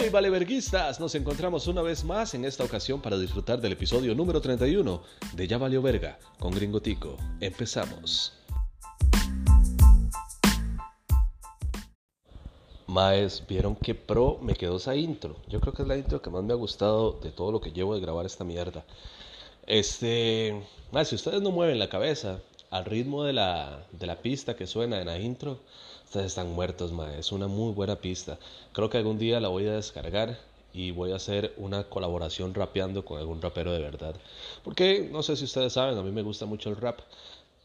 Hey, valeverguistas, nos encontramos una vez más en esta ocasión para disfrutar del episodio número 31 de Ya Valió Verga con Gringo Tico. Empezamos. Maes, vieron qué pro me quedó esa intro. Yo creo que es la intro que más me ha gustado de todo lo que llevo de grabar esta mierda. Este, si ustedes no mueven la cabeza al ritmo de la, de la pista que suena en la intro, ustedes están muertos, mae. Es una muy buena pista. Creo que algún día la voy a descargar y voy a hacer una colaboración rapeando con algún rapero de verdad. Porque no sé si ustedes saben, a mí me gusta mucho el rap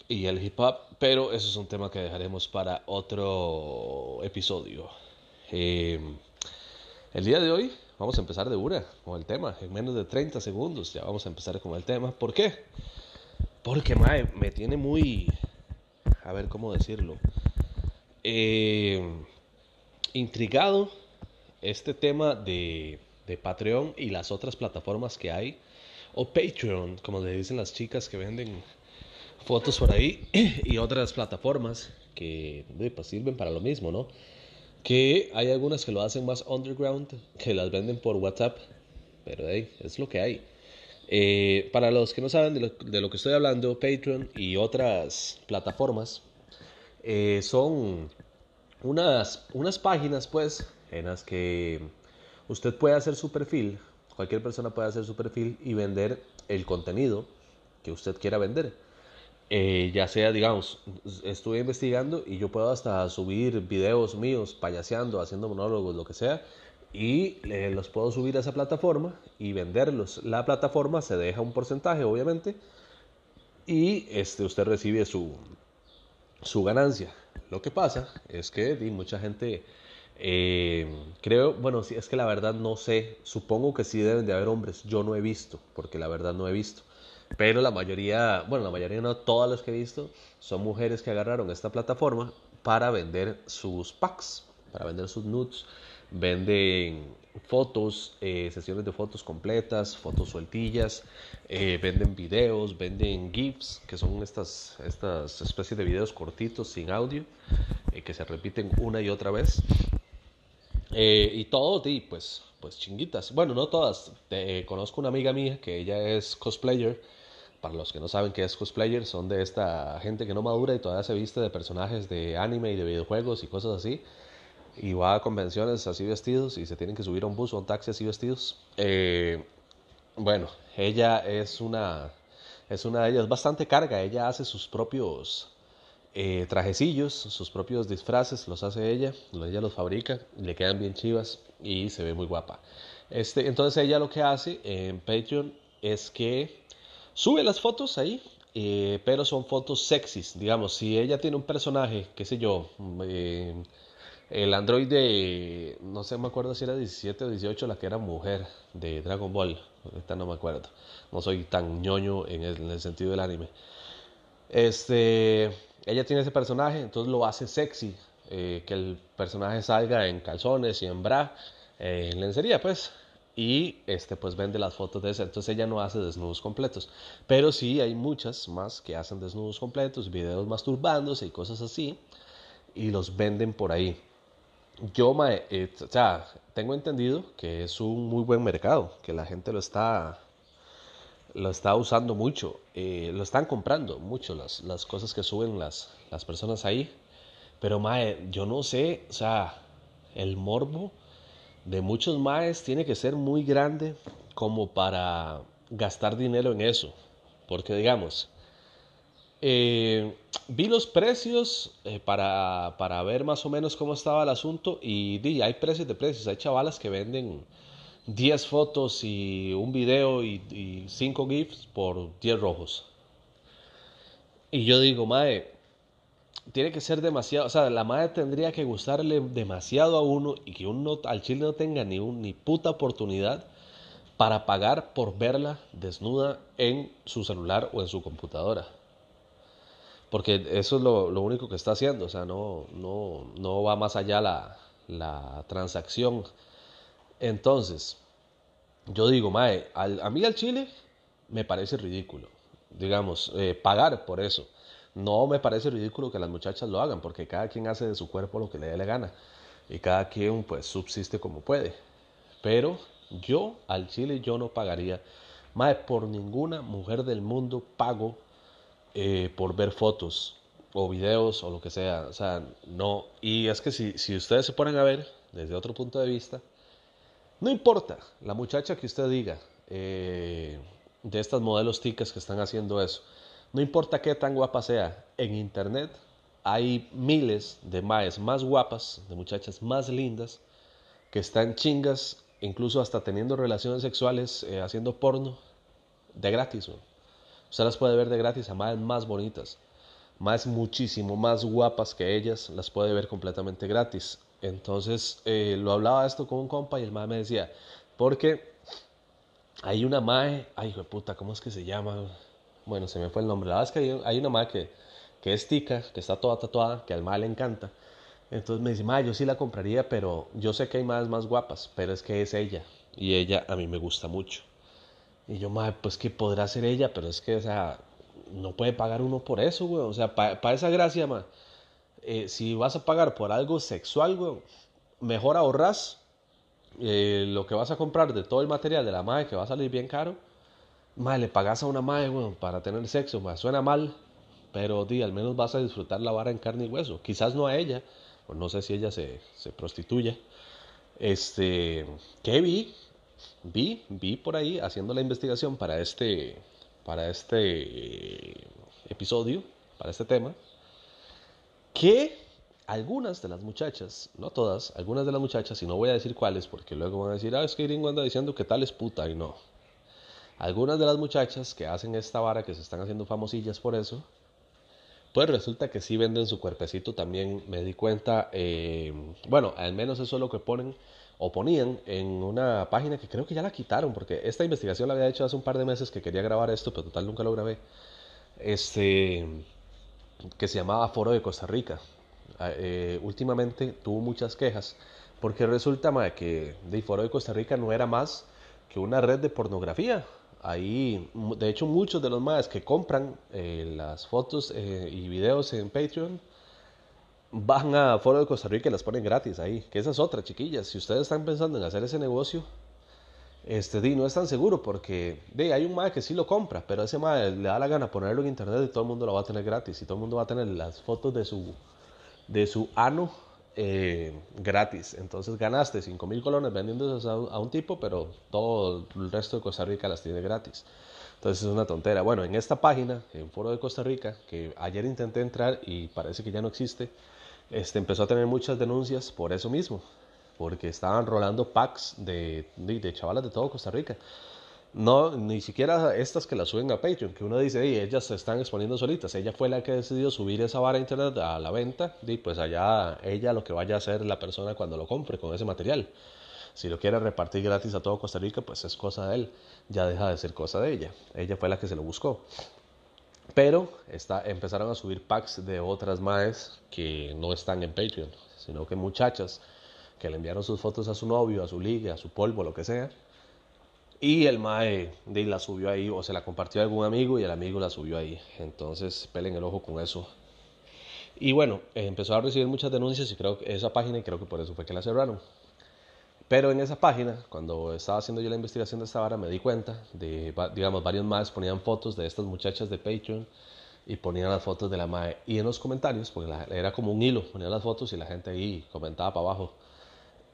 y el hip hop, pero eso es un tema que dejaremos para otro episodio. Eh, el día de hoy vamos a empezar de una con el tema. En menos de 30 segundos ya vamos a empezar con el tema. ¿Por qué? Porque mae, me tiene muy... A ver cómo decirlo. Eh, intrigado este tema de, de Patreon y las otras plataformas que hay. O Patreon, como le dicen las chicas que venden fotos por ahí. Y otras plataformas que pues, sirven para lo mismo, ¿no? que hay algunas que lo hacen más underground, que las venden por WhatsApp, pero es lo que hay. Eh, para los que no saben de lo, que estoy hablando, Patreon y otras plataformas eh, son unas, unas páginas, pues, en las que usted puede hacer su perfil, cualquier persona puede hacer su perfil y vender el contenido que usted quiera vender. Eh, ya sea, digamos, estuve investigando y yo puedo hasta subir videos míos payaseando, haciendo monólogos, lo que sea, y eh, los puedo subir a esa plataforma y venderlos. La plataforma se deja un porcentaje, obviamente, y este, usted recibe su, su ganancia. Lo que pasa es que mucha gente, eh, creo, bueno, si es que la verdad no sé, supongo que sí deben de haber hombres, yo no he visto, porque la verdad no he visto pero la mayoría, bueno, la mayoría no, todas las que he visto, son mujeres que agarraron esta plataforma para vender sus packs, para vender sus nudes. Venden fotos, eh, sesiones de fotos completas, fotos sueltillas, eh, venden videos, venden GIFs, que son estas, estas especies de videos cortitos sin audio, eh, que se repiten una y otra vez. y todo, pues, pues chinguitas. Bueno, no todas. conozco una amiga mía que ella es cosplayer para los que no saben qué es cosplayer, son de esta gente que no madura y todavía se viste de personajes de anime y de videojuegos y cosas así. Y va a convenciones así vestidos y se tienen que subir a un bus o un taxi así vestidos. Eh, bueno, ella es una, es una de ellas, bastante carga. Ella hace sus propios eh, trajecillos, sus propios disfraces, los hace ella, ella los fabrica, le quedan bien chivas y se ve muy guapa. Este, entonces ella lo que hace en Patreon es que Sube las fotos ahí, eh, pero son fotos sexys. Digamos, si ella tiene un personaje, qué sé yo, el android de, no sé, me acuerdo si era 17 o 18, la que era mujer de Dragon Ball. Ahorita no me acuerdo. No soy tan ñoño en el, sentido del anime. Este, ella tiene ese personaje, entonces lo hace sexy. Eh, que el personaje salga en calzones y en bra, en lencería, pues y este pues vende las fotos de esa. Entonces ella no hace desnudos completos, pero sí hay muchas más que hacen desnudos completos, videos masturbándose y cosas así y los venden por ahí. Yo, eh, o sea, tengo entendido que es un muy buen mercado, que la gente lo está lo está usando mucho, eh, lo están comprando mucho las, las cosas que suben las, las personas ahí. Pero, mae, yo no sé, o sea, el morbo de muchos maes tiene que ser muy grande como para gastar dinero en eso. Porque digamos, eh, vi los precios eh, para, para, ver más o menos cómo estaba el asunto y di, hay precios de precios. Hay chavalas que venden 10 fotos y un video y, 5 GIFs por 10 rojos. Y yo digo, mae, tiene que ser demasiado, o sea, la madre tendría que gustarle demasiado a uno y que uno al chile no tenga ni ni puta oportunidad para pagar por verla desnuda en su celular o en su computadora. Porque eso es lo, único que está haciendo, o sea, no, no, no va más allá la, la transacción. Entonces, yo digo, mae, a mí al chile me parece ridículo, digamos, eh, pagar por eso. No me parece ridículo que las muchachas lo hagan, porque cada quien hace de su cuerpo lo que le dé la gana y cada quien pues subsiste como puede. Pero yo al chile yo no pagaría. Mae, por ninguna mujer del mundo pago eh, por ver fotos o videos o lo que sea. O sea, no. Y es que si, si ustedes se ponen a ver desde otro punto de vista, no importa la muchacha que usted diga eh, de estas modelos ticas que están haciendo eso. No importa qué tan guapa sea, en internet hay miles de maes más guapas, de muchachas más lindas, que están chingas, incluso hasta teniendo relaciones sexuales, eh, haciendo porno, de gratis. Usted las puede ver de gratis a maes más bonitas, más muchísimo más guapas que ellas, las puede ver completamente gratis. Entonces eh, lo hablaba esto con un compa y el mae me decía, porque hay una mae, ay de puta, ¿cómo es que se llama? Bueno, se me fue el nombre. La verdad es que hay, una mae que, que es tica, que está toda tatuada, que al mae le encanta. Entonces me dice, mae, yo sí la compraría, pero yo sé que hay más más guapas, pero es que es ella. Y ella a mí me gusta mucho. Y yo, mae, pues que podrá ser ella, pero es que, o sea, no puede pagar uno por eso, güey. O sea, para esa gracia, mae eh, si vas a pagar por algo sexual, güey, mejor ahorras eh, lo que vas a comprar de todo el material de la madre que va a salir bien caro. Madre, le pagas a una madre, güey, para tener sexo, madre. Suena mal, pero di, al menos vas a disfrutar la vara en carne y hueso. Quizás no a ella, o no sé si ella se, se prostituye. Este, ¿qué vi? Vi, vi por ahí haciendo la investigación para este, para este episodio, para este tema que algunas de las muchachas, no todas, algunas de las muchachas, y no voy a decir cuáles, porque luego van a decir, ah, es que Gringo anda diciendo que tal es puta, y no. Algunas de las muchachas que hacen esta vara, que se están haciendo famosillas por eso, pues resulta que sí venden su cuerpecito también, me di cuenta, eh, bueno, al menos eso es lo que ponen o ponían en una página que creo que ya la quitaron, porque esta investigación la había hecho hace un par de meses que quería grabar esto, pero total nunca lo grabé. Este que se llamaba Foro de Costa Rica. Ah, eh, últimamente tuvo muchas quejas porque resulta que el Foro de Costa Rica no era más que una red de pornografía. Ahí, de hecho, muchos de los más que compran eh, las fotos eh, y videos en Patreon van a Foro de Costa Rica y las ponen gratis ahí. Que esa es otra, chiquillas. Si ustedes están pensando en hacer ese negocio, este di no es tan seguro porque de hay un MAE que sí lo compra, pero ese MAE le da la gana ponerlo en internet y todo el mundo lo va a tener gratis y todo el mundo va a tener las fotos de su de su ano eh, gratis. Entonces ganaste 5 mil colones vendiendo a, a, un tipo, pero todo el resto de Costa Rica las tiene gratis. Entonces es una tontera. Bueno, en esta página, en Foro de Costa Rica, que ayer intenté entrar y parece que ya no existe, este, empezó a tener muchas denuncias por eso mismo porque estaban rolando packs de, de, chavalas de todo Costa Rica. No, ni siquiera estas que las suben a Patreon, que uno dice, ellas se están exponiendo solitas. Ella fue la que decidió subir esa vara a internet a la venta, y pues allá ella lo que vaya a hacer la persona cuando lo compre con ese material. Si lo quiere repartir gratis a todo Costa Rica, pues es cosa de él, ya deja de ser cosa de ella. Ella fue la que se lo buscó. Pero está, empezaron a subir packs de otras maes que no están en Patreon, sino que muchachas que le enviaron sus fotos a su novio, a su liga, a su polvo, lo que sea. Y el mae de la subió ahí o se la compartió a algún amigo y el amigo la subió ahí. Entonces, pelen el ojo con eso. Y bueno, empezó a recibir muchas denuncias y creo que esa página y creo que por eso fue que la cerraron. Pero en esa página, cuando estaba haciendo yo la investigación de esta vara, me di cuenta de, digamos, varios más ponían fotos de estas muchachas de Patreon y ponían las fotos de la MAE. Y en los comentarios, porque era como un hilo, ponían las fotos y la gente ahí comentaba para abajo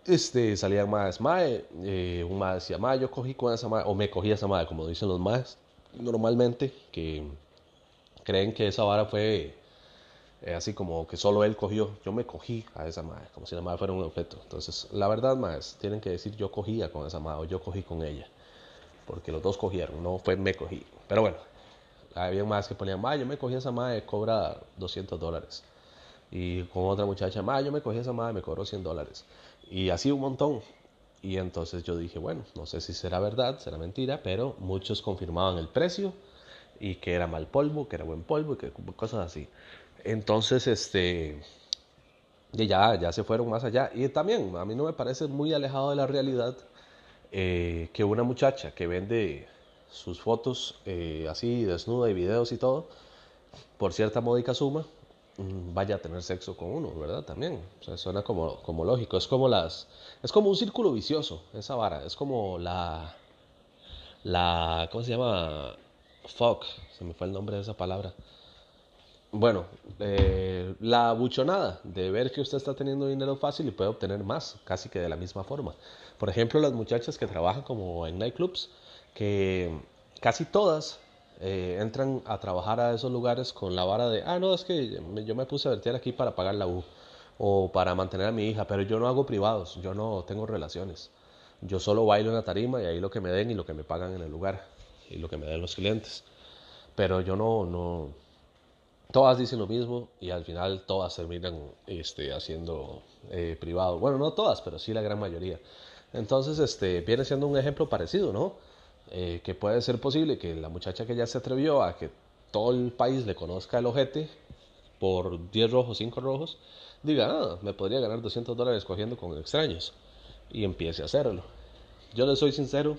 este, salían más mae, eh, un mae decía, mae, yo cogí con esa mae, o me cogí esa mae, como dicen los maes, normalmente, que creen que esa vara fue eh, así como que solo él cogió, yo me cogí a esa mae, como si la mae fuera un objeto. Entonces, la verdad, maes, tienen que decir yo cogía con esa mae o yo cogí con ella, porque los dos cogieron, no fue me cogí. Pero bueno, había más que ponían, mae, yo me cogí a esa mae, cobra 200 dólares. Y con otra muchacha, mae, yo me cogí a esa mae, me cobró 100 dólares. Y así un montón. Y entonces yo dije, bueno, no sé si será verdad, será mentira, pero muchos confirmaban el precio y que era mal polvo, que era buen polvo y que cosas así. Entonces, este, ya, ya se fueron más allá. Y también a mí no me parece muy alejado de la realidad eh, que una muchacha que vende sus fotos eh, así, desnuda y videos y todo, por cierta módica suma, mm, vaya a tener sexo con uno, ¿verdad? También. O sea, suena como, como lógico. Es como las. Es como un círculo vicioso, esa vara. Es como la. La. ¿Cómo se llama? Fuck. Se me fue el nombre de esa palabra. Bueno, eh, la buchonada de ver que usted está teniendo dinero fácil y puede obtener más, casi que de la misma forma. Por ejemplo, las muchachas que trabajan como en nightclubs, que casi todas eh, entran a trabajar a esos lugares con la vara de, ah, no, es que yo me puse a vertir aquí para pagar la U o para mantener a mi hija, pero yo no hago privados, yo no tengo relaciones. Yo solo bailo en la tarima y ahí lo que me den y lo que me pagan en el lugar y lo que me den los clientes. Pero yo no, no, todas dicen lo mismo y al final todas terminan este, haciendo eh, privado. Bueno, no todas, pero sí la gran mayoría. Entonces, este, viene siendo un ejemplo parecido, ¿no? Eh, que puede ser posible que la muchacha que ya se atrevió a que todo el país le conozca el ojete por 10 rojos, 5 rojos, diga, ah, me podría ganar 200 dólares cogiendo con extraños y empiece a hacerlo. Yo le soy sincero,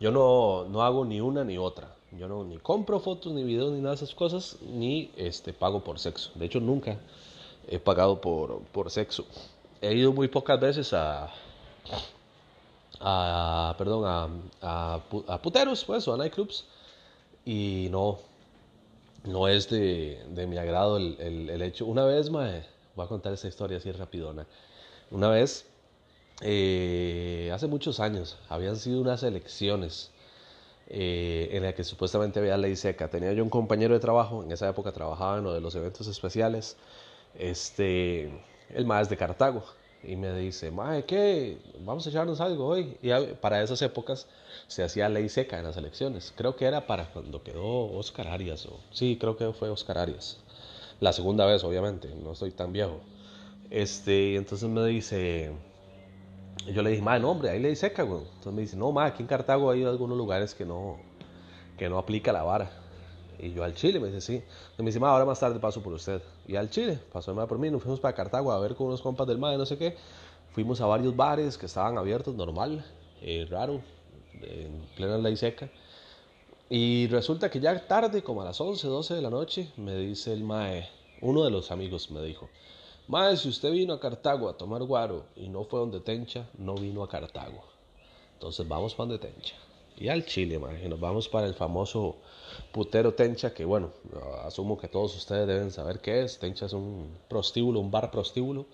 yo no, no hago ni una ni otra. Yo no ni compro fotos, ni videos, ni nada de esas cosas, ni este, pago por sexo. De hecho, nunca he pagado por, por sexo. He ido muy pocas veces a, a perdón, a, a, puteros, pues, o a nightclubs. Y no, no es de, de mi agrado el, el, hecho. Una vez, mae, voy a contar esta historia así rapidona. Una vez, eh, hace muchos años, habían sido unas elecciones eh, en las que supuestamente había ley seca. Tenía yo un compañero de trabajo, en esa época trabajaba en uno de los eventos especiales, este, el más de Cartago y me dice, Mae, ¿qué? Vamos a echarnos algo hoy. Y para esas épocas se hacía ley seca en las elecciones. Creo que era para cuando quedó Oscar Arias. O, sí, creo que fue Oscar Arias. La segunda vez, obviamente, no soy tan viejo. Este, entonces me dice, yo le dije, Mae, no, hombre, hay ley seca, güey. Entonces me dice, no, Mae, aquí en Cartago hay algunos lugares que no, que no aplica la vara. Y yo al Chile, me dice, sí. Y me dice, ma, ahora más tarde paso por usted. Y al Chile, pasó el por mí, nos fuimos para Cartago a ver con unos compas del MAE, no sé qué. Fuimos a varios bares que estaban abiertos, normal, eh, raro, en plena ley seca. Y resulta que ya tarde, como a las 11, 12 de la noche, me dice el MAE, uno de los amigos me dijo, MAE, si usted vino a Cartago a tomar guaro y no fue donde Tencha, no vino a Cartago. Entonces vamos para donde Tencha y al Chile, man, nos vamos para el famoso putero Tencha, que bueno, asumo que todos ustedes deben saber qué es. Tencha es un prostíbulo, un bar prostíbulo.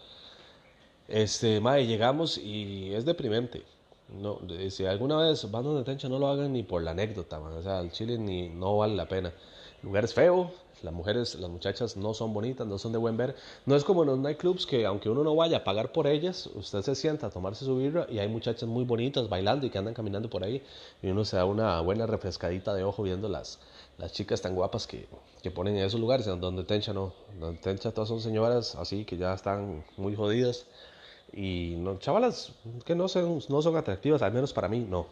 Este, mae, llegamos y es deprimente. No, si alguna vez van donde Tencha, no lo hagan ni por la anécdota, man. O sea, al Chile ni, no vale la pena. El lugar es feo, las mujeres, las muchachas no son bonitas, no son de buen ver. No es como en los nightclubs que aunque uno no vaya a pagar por ellas, usted se sienta a tomarse su birra y hay muchachas muy bonitas bailando y que andan caminando por ahí y uno se da una buena refrescadita de ojo viendo las, chicas tan guapas que, que ponen en esos lugares, donde Tencha no, donde Tencha todas son señoras así que ya están muy jodidas y no, chavalas que no son, no son atractivas, al menos para mí no.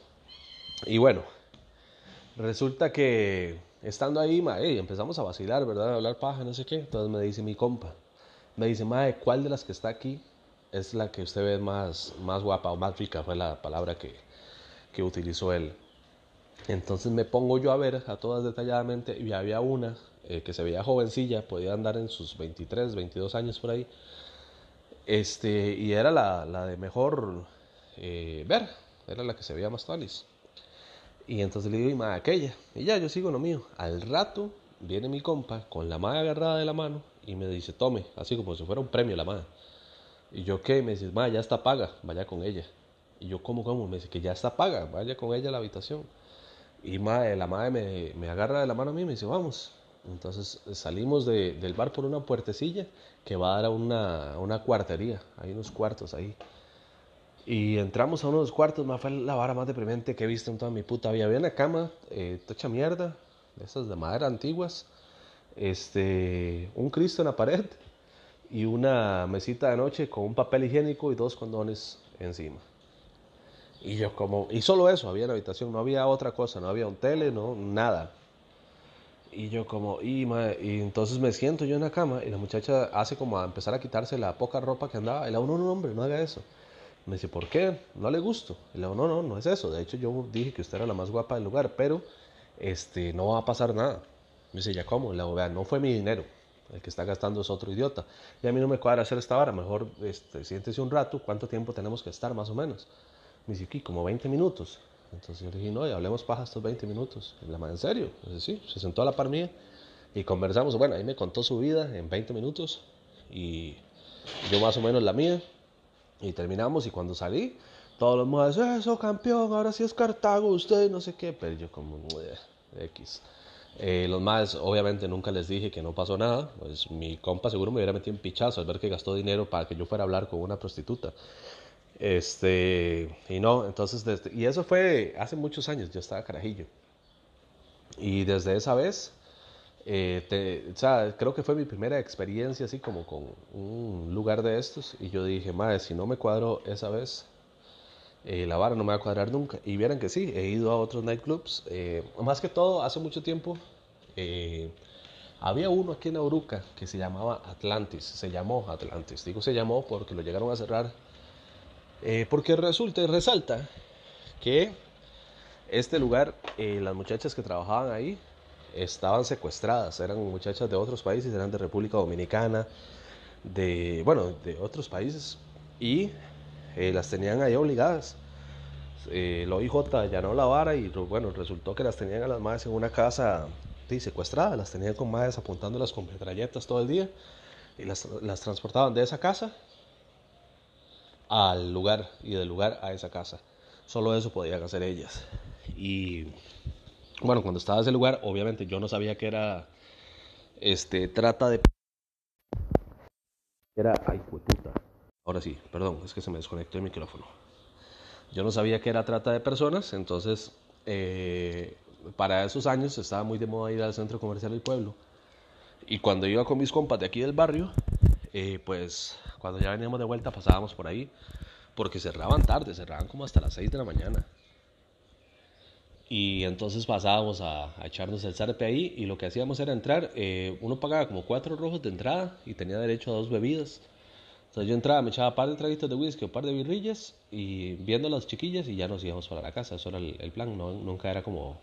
Y bueno, resulta que estando ahí, empezamos a vacilar, ¿verdad? A hablar paja, no sé qué. Entonces me dice mi compa, me dice, mae, ¿cuál de las que está aquí es la que usted ve más, más guapa o más rica? Fue la palabra que, que utilizó él. Entonces me pongo yo a ver a todas detalladamente y había una eh, que se veía jovencilla, podía andar en sus 23, 22 años por ahí. Este, y era la, la de mejor eh, ver, era la que se veía más talis. Y entonces le digo, y más aquella. Y ya, yo sigo lo mío. Al rato viene mi compa con la mano agarrada de la mano y me dice, tome, así como si fuera un premio la mano. Y yo, ¿qué? Me dice, ma, ya está paga, vaya con ella. Y yo, ¿cómo, cómo? Me dice, que ya está paga, vaya con ella a la habitación. Y ma, la madre me, me, agarra de la mano a mí y me dice, vamos. Entonces salimos de, del bar por una puertecilla que va a dar a una, una cuartería. Hay unos cuartos ahí. Y entramos a uno de los cuartos, más fue la vara más deprimente que he visto en toda mi puta vida. Había una cama, eh, tocha mierda, esas de madera antiguas, este, un Cristo en la pared y una mesita de noche con un papel higiénico y dos condones encima. Y yo como, y solo eso había en la habitación, no había otra cosa, no había un tele, no, nada. Y yo como, y, y entonces me siento yo en la cama y la muchacha hace como a empezar a quitarse la poca ropa que andaba. Y la uno, no, hombre, no haga eso. Me dice, ¿por qué? ¿No le gusto? Y le digo, no, no, no es eso. De hecho, yo dije que usted era la más guapa del lugar, pero este, no va a pasar nada. Me dice, ¿ya cómo? Le digo, vea, no fue mi dinero. El que está gastando es otro idiota. Y a mí no me cuadra hacer esta hora. Mejor este, siéntese un rato. ¿Cuánto tiempo tenemos que estar más o menos? Me dice, aquí, como 20 minutos. Entonces yo le dije, no, y hablemos paja estos 20 minutos. Y la madre, ¿en serio? Dice, sí, se sentó a la par mía y conversamos. Bueno, ahí me contó su vida en 20 minutos y yo más o menos la mía. Y terminamos y cuando salí, todos los mujeres, eso campeón, ahora sí es Cartago, usted no sé qué. Pero yo como, X. Eh, los más, obviamente nunca les dije que no pasó nada. Pues mi compa seguro me hubiera metido un pichazo al ver que gastó dinero para que yo fuera a hablar con una prostituta. Este, y no, entonces, desde, y eso fue hace muchos años, yo estaba carajillo. Y desde esa vez, eh, creo que fue mi primera experiencia así como con un lugar de estos. Y yo dije, madre, si no me cuadro esa vez, eh, la vara no me va a cuadrar nunca. Y vieran que sí, he ido a otros nightclubs. Eh, más que todo, hace mucho tiempo eh, había uno aquí en Auruca que se llamaba Atlantis. Se llamó Atlantis. Digo se llamó porque lo llegaron a cerrar. porque resulta y resalta que este lugar, las muchachas que trabajaban ahí estaban secuestradas. Eran muchachas de otros países, eran de República Dominicana, de, bueno, de otros países. Y eh, las tenían ahí obligadas. Eh, el OIJ no la vara y bueno, resultó que las tenían a las madres en una casa sí, secuestradas, las tenían con madres apuntándolas con metralletas todo el día y las, las transportaban de esa casa al lugar y del lugar a esa casa. Solo eso podían hacer ellas. Y bueno, cuando estaba en ese lugar, obviamente yo no sabía que era este trata de era ay puta Ahora sí, perdón, es que se me desconectó el micrófono. Yo no sabía que era trata de personas, entonces eh, para esos años estaba muy de moda ir al centro comercial del pueblo. Y cuando iba con mis compas de aquí del barrio, eh, pues cuando ya veníamos de vuelta pasábamos por ahí, porque cerraban tarde, cerraban como hasta las 6 de la mañana. Y entonces pasábamos a, echarnos el zarpe ahí y lo que hacíamos era entrar, eh, uno pagaba como cuatro rojos de entrada y tenía derecho a dos bebidas. Entonces yo entraba, me echaba par de traguitos de whisky, un par de birrillas y viendo a las chiquillas y ya nos íbamos para la casa. Eso era el, plan, no, nunca era como,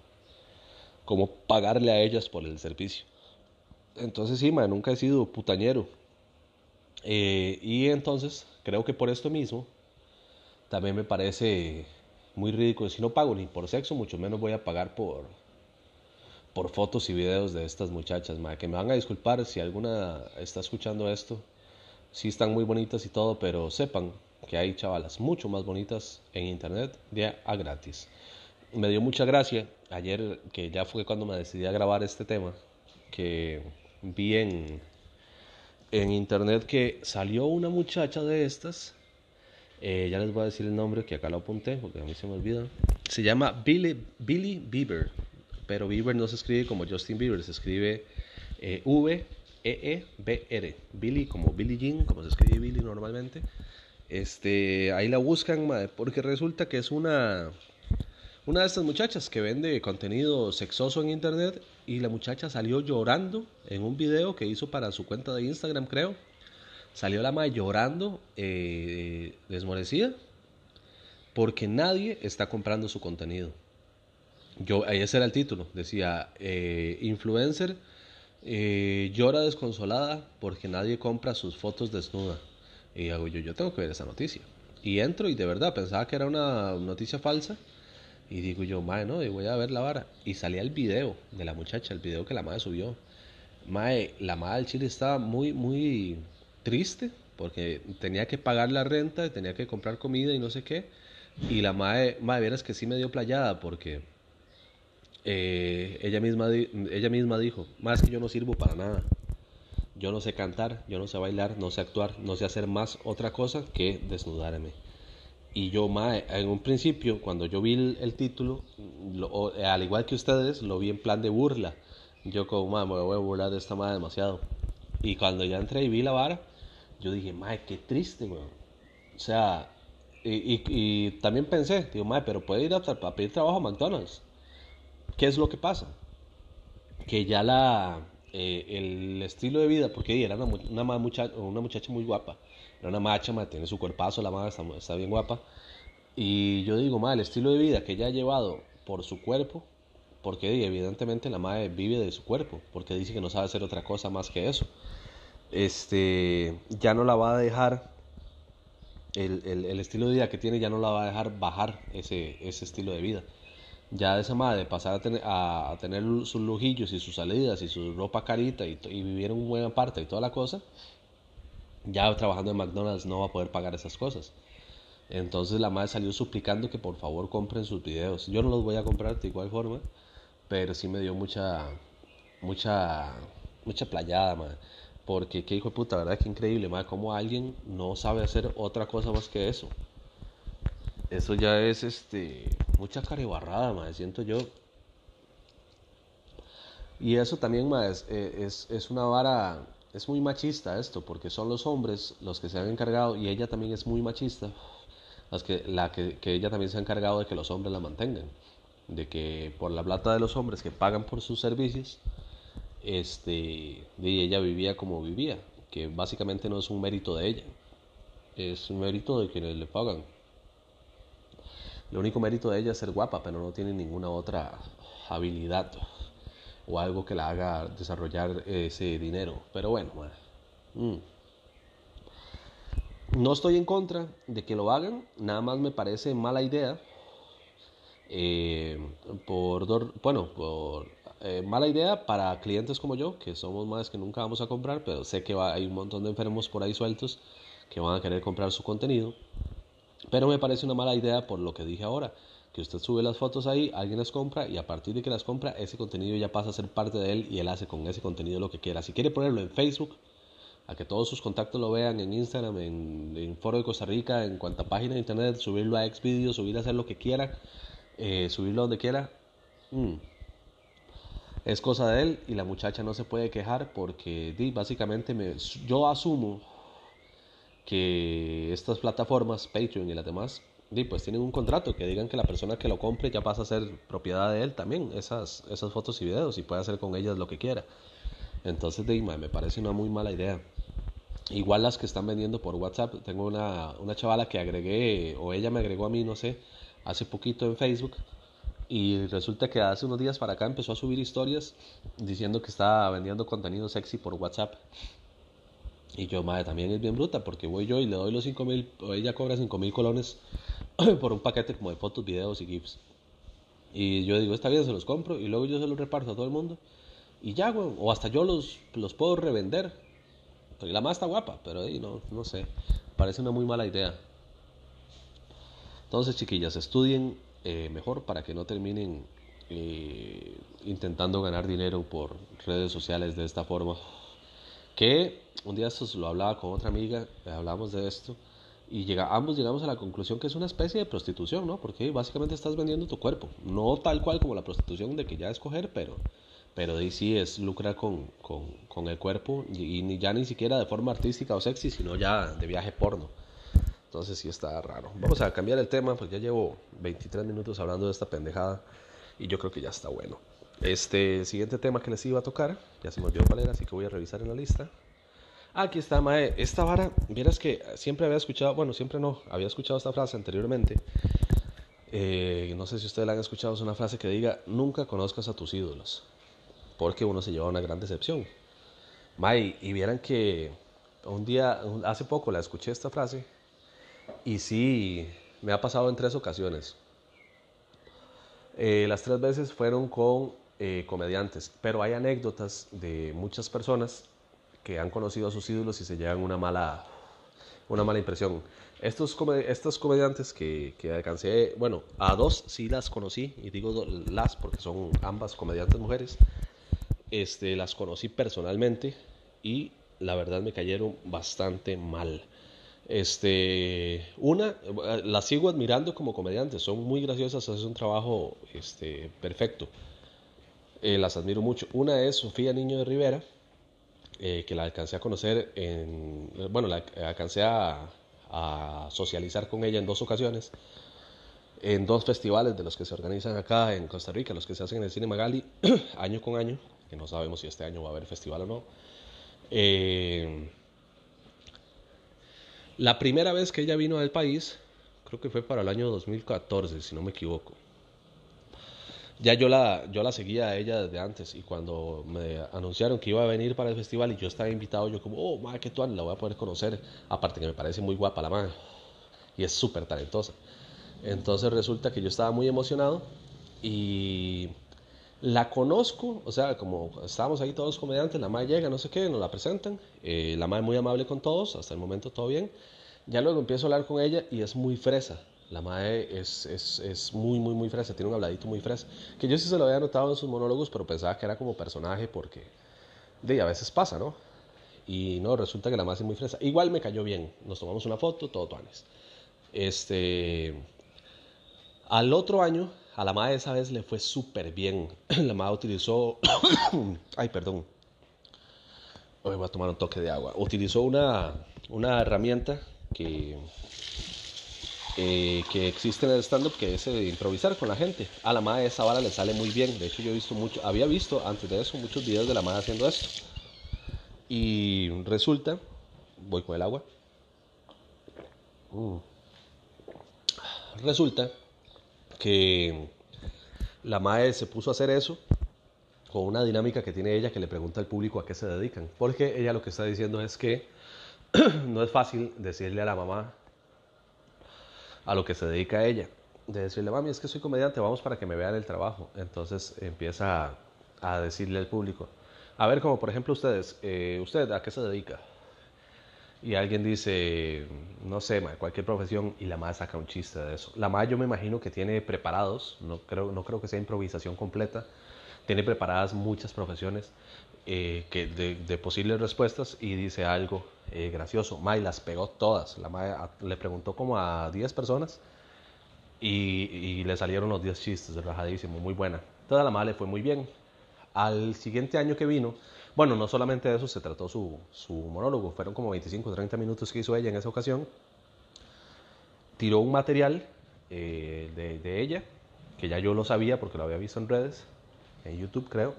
como pagarle a ellas por el servicio. Entonces sí, man, nunca he sido putañero. Eh, y entonces creo que por esto mismo también me parece muy ridículo. Si no pago ni por sexo, mucho menos voy a pagar por, por fotos y videos de estas muchachas. Que me van a disculpar si alguna está escuchando esto sí están muy bonitas y todo, pero sepan que hay chavalas mucho más bonitas en internet de a gratis. Me dio mucha gracia ayer, que ya fue cuando me decidí a grabar este tema, que vi en, en internet que salió una muchacha de estas. Eh, ya les voy a decir el nombre que acá lo apunté porque a mí se me olvida. Se llama Billy, Billy Bieber, pero Bieber no se escribe como Justin Bieber, se escribe eh, V e-E-B-R. Billy, como Billy Jean, como se escribe Billy normalmente. Este, ahí la buscan, porque resulta que es una, una de estas muchachas que vende contenido sexoso en internet y la muchacha salió llorando en un video que hizo para su cuenta de Instagram, creo. Salió la madre llorando, eh, desmorecida, porque nadie está comprando su contenido. Yo, ese era el título, decía eh, influencer eh, llora desconsolada porque nadie compra sus fotos desnuda. Y hago yo, yo tengo que ver esa noticia. Y entro y de verdad pensaba que era una noticia falsa. Y digo yo, madre, no, y voy a ver la vara. Y salía el video de la muchacha, el video que la madre subió. Madre, la madre del Chile estaba muy, muy triste porque tenía que pagar la renta, tenía que comprar comida y no sé qué. Y la madre, madre, vieras que sí me dio playada porque eh, ella, misma, ella misma dijo, más que yo no sirvo para nada. Yo no sé cantar, yo no sé bailar, no sé actuar, no sé hacer más otra cosa que desnudarme. Y yo, en un principio, cuando yo vi el, título, al igual que ustedes, lo vi en plan de burla. Yo como, ma, me voy a burlar de esta madre demasiado. Y cuando ya entré y vi la vara, yo dije, madre, qué triste, weón. O sea, y, también pensé, digo, madre, pero puede ir a, a pedir trabajo a McDonald's. ¿Qué es lo que pasa? Que ya la, eh, el estilo de vida, porque era una, una, muchacha, una muchacha muy guapa, era una macha, tiene su cuerpazo, la madre está, bien guapa. Y yo digo, madre, el estilo de vida que ella ha llevado por su cuerpo, porque evidentemente la madre vive de su cuerpo, porque dice que no sabe hacer otra cosa más que eso. Este, ya no la va a dejar, el, el, estilo de vida que tiene ya no la va a dejar bajar ese, ese estilo de vida. Ya esa madre, pasar a tener, a, tener sus lujillos y sus salidas y su ropa carita y, y vivir en buena parte y toda la cosa, ya trabajando en McDonald's no va a poder pagar esas cosas. Entonces la madre salió suplicando que por favor compren sus videos. Yo no los voy a comprar de igual forma, pero sí me dio mucha, mucha, mucha playada, madre. Porque qué hijo de puta, ¿verdad? Qué increíble, madre. Cómo alguien no sabe hacer otra cosa más que eso. Eso ya es, este, mucha carebarrada, madre, siento yo. Y eso también, madre, es, es, es una vara es muy machista esto, porque son los hombres los que se han encargado, y ella también es muy machista, las que, la que, ella también se ha encargado de que los hombres la mantengan, de que por la plata de los hombres que pagan por sus servicios, este, y ella vivía como vivía, que básicamente no es un mérito de ella, es un mérito de quienes le pagan. Lo único mérito de ella es ser guapa, pero no tiene ninguna otra habilidad o algo que la haga desarrollar ese dinero. Pero bueno, mm. no estoy en contra de que lo hagan, nada más me parece mala idea. Eh, por bueno, por eh, mala idea para clientes como yo, que somos más que nunca vamos a comprar, pero sé que va, hay un montón de enfermos por ahí sueltos que van a querer comprar su contenido. Pero me parece una mala idea por lo que dije ahora que usted sube las fotos ahí, alguien las compra y a partir de que las compra, ese contenido ya pasa a ser parte de él y él hace con ese contenido lo que quiera. Si quiere ponerlo en Facebook, a que todos sus contactos lo vean en Instagram, en, Foro de Costa Rica, en cuanta página de internet, subirlo a Xvideos, subir a hacer lo que quiera, eh, subirlo donde quiera. Mm, es cosa de él y la muchacha no se puede quejar porque básicamente me, yo asumo que estas plataformas, Patreon y las demás, pues tienen un contrato que digan que la persona que lo compre ya pasa a ser propiedad de él también, esas, esas fotos y videos, y puede hacer con ellas lo que quiera. Entonces, me parece una muy mala idea. Igual las que están vendiendo por WhatsApp, tengo una, una chavala que agregué, o ella me agregó a mí, no sé, hace poquito en Facebook, y resulta que hace unos días para acá empezó a subir historias diciendo que estaba vendiendo contenido sexy por WhatsApp. Y yo, madre, también es bien bruta, porque voy yo y le doy los 5 mil, o ella cobra 5 mil colones por un paquete como de fotos, videos y GIFs. Y yo digo, está bien, se los compro y luego yo se los reparto a todo el mundo. Y ya, güey, o hasta yo los, los puedo revender. Porque la más está guapa, pero ahí no, no sé. Parece una muy mala idea. Entonces, chiquillas, estudien eh, mejor para que no terminen eh, intentando ganar dinero por redes sociales de esta forma. Que un día esto lo hablaba con otra amiga, hablamos de esto y llega, ambos llegamos a la conclusión que es una especie de prostitución, ¿no? Porque básicamente estás vendiendo tu cuerpo. No tal cual como la prostitución de que ya escoger, pero, pero ahí sí es lucrar con, con, el cuerpo y, ni ya ni siquiera de forma artística o sexy, sino ya de viaje porno. Entonces sí está raro. Vamos a cambiar el tema, pues ya llevo 23 minutos hablando de esta pendejada y yo creo que ya está bueno. Este siguiente tema que les iba a tocar, ya se me olvidó cuál era, así que voy a revisar en la lista. Aquí está, Mae. Esta vara, vieras que siempre había escuchado, bueno, siempre no, había escuchado esta frase anteriormente. Eh, no sé si ustedes la han escuchado, es una frase que diga, nunca conozcas a tus ídolos, porque uno se lleva una gran decepción. Mae, y vieran que un día, hace poco la escuché esta frase, y sí, me ha pasado en tres ocasiones. Eh, las tres veces fueron con eh, comediantes, pero hay anécdotas de muchas personas que han conocido a sus ídolos y se llevan una mala, una mala impresión. Estos, estos comediantes que, que alcancé, bueno, a dos sí las conocí, y digo las porque son ambas comediantes mujeres, este, las conocí personalmente y la verdad me cayeron bastante mal. Este, una, las sigo admirando como comediantes, son muy graciosas, hacen un trabajo este, perfecto. Eh, las admiro mucho. Una es Sofía Niño de Rivera, eh, que la alcancé a conocer, en, bueno, la alcancé a, socializar con ella en dos ocasiones, en dos festivales de los que se organizan acá en Costa Rica, los que se hacen en el Cine Magali, año con año, que no sabemos si este año va a haber festival o no. Eh, la primera vez que ella vino al país, creo que fue para el año 2014, si no me equivoco. ya yo la, yo la seguía a ella desde antes y cuando me anunciaron que iba a venir para el festival y yo estaba invitado, yo como, oh, madre, qué tuan, la voy a poder conocer. Aparte que me parece muy guapa la madre y es súper talentosa. Entonces resulta que yo estaba muy emocionado y la conozco, o sea, como estábamos ahí todos comediantes, la madre llega, no sé qué, nos la presentan, eh, la madre muy amable con todos, hasta el momento todo bien. Ya luego empiezo a hablar con ella y es muy fresa. La madre es, es, es, muy, muy, muy fresa, tiene un habladito muy fresa. Que yo sí se lo había notado en sus monólogos, pero pensaba que era como personaje porque de a veces pasa, ¿no? Y no, resulta que la madre es muy fresa. Igual me cayó bien, nos tomamos una foto, todo tuanes. Este. Al otro año, a la madre esa vez le fue súper bien. La madre utilizó. Ay, perdón. Voy a tomar un toque de agua. Utilizó una, una herramienta que eh, que existe en el stand-up, que es eh, improvisar con la gente. A la madre esa vara le sale muy bien. De hecho, yo he visto mucho, había visto antes de eso muchos videos de la madre haciendo esto. Y resulta, voy con el agua. Mm. Resulta que la madre se puso a hacer eso con una dinámica que tiene ella que le pregunta al público a qué se dedican. Porque ella lo que está diciendo es que no es fácil decirle a la mamá a lo que se dedica ella. De decirle, mami, es que soy comediante, vamos para que me vean el trabajo. Entonces empieza a, decirle al público, a ver, como por ejemplo ustedes, eh, ¿usted a qué se dedica? Y alguien dice, no sé, cualquier profesión, y la madre saca un chiste de eso. La madre yo me imagino que tiene preparados, no creo, no creo que sea improvisación completa, tiene preparadas muchas profesiones eh, que de, posibles respuestas y dice algo eh, gracioso. May las pegó todas. La May le preguntó como a 10 personas y, le salieron los 10 chistes, rajadísimo, muy buena. Toda la May le fue muy bien. Al siguiente año que vino, bueno, no solamente de eso se trató su, su monólogo, fueron como 25 o 30 minutos que hizo ella en esa ocasión. Tiró un material eh, de, de ella, que ya yo lo sabía porque lo había visto en redes, en YouTube creo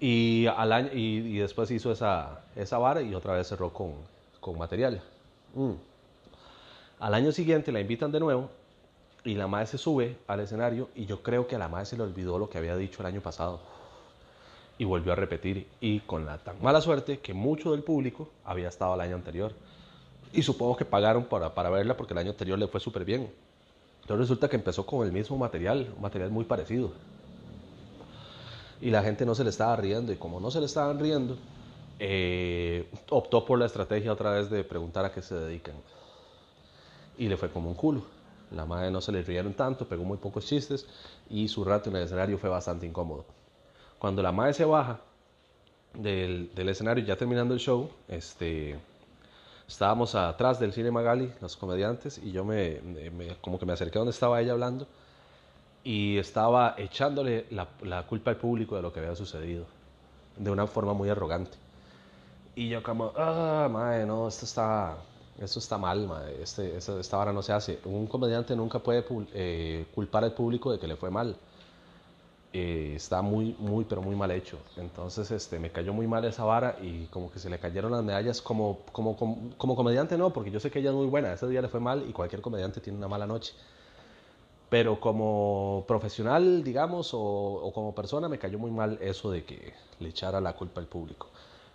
y, al año, y, después hizo esa, esa vara y otra vez cerró con, con material. Mm. Al año siguiente la invitan de nuevo y la madre se sube al escenario y yo creo que a la madre se le olvidó lo que había dicho el año pasado. Y volvió a repetir y con la tan mala suerte que mucho del público había estado el año anterior. Y supongo que pagaron para, para verla porque el año anterior le fue súper bien. Entonces resulta que empezó con el mismo material, un material muy parecido y la gente no se le estaba riendo y como no se le estaban riendo, eh, optó por la estrategia otra vez de preguntar a qué se dedican. Y le fue como un culo. La madre no se le rieron tanto, pegó muy pocos chistes y su rato en el escenario fue bastante incómodo. Cuando la madre se baja del, del escenario, ya terminando el show, este, estábamos atrás del cine Magali, los comediantes, y yo me, como que me acerqué donde estaba ella hablando y estaba echándole la, culpa al público de lo que había sucedido, de una forma muy arrogante. Y yo como, ah, madre, no, esto está, esto está mal, madre, este, esta vara no se hace. Un comediante nunca puede eh, culpar al público de que le fue mal. Eh, está muy, muy, pero muy mal hecho. Entonces, este, me cayó muy mal esa vara y como que se le cayeron las medallas como, como, como, como comediante, no, porque yo sé que ella es muy buena. Ese día le fue mal y cualquier comediante tiene una mala noche pero como profesional, digamos, o, como persona, me cayó muy mal eso de que le echara la culpa al público.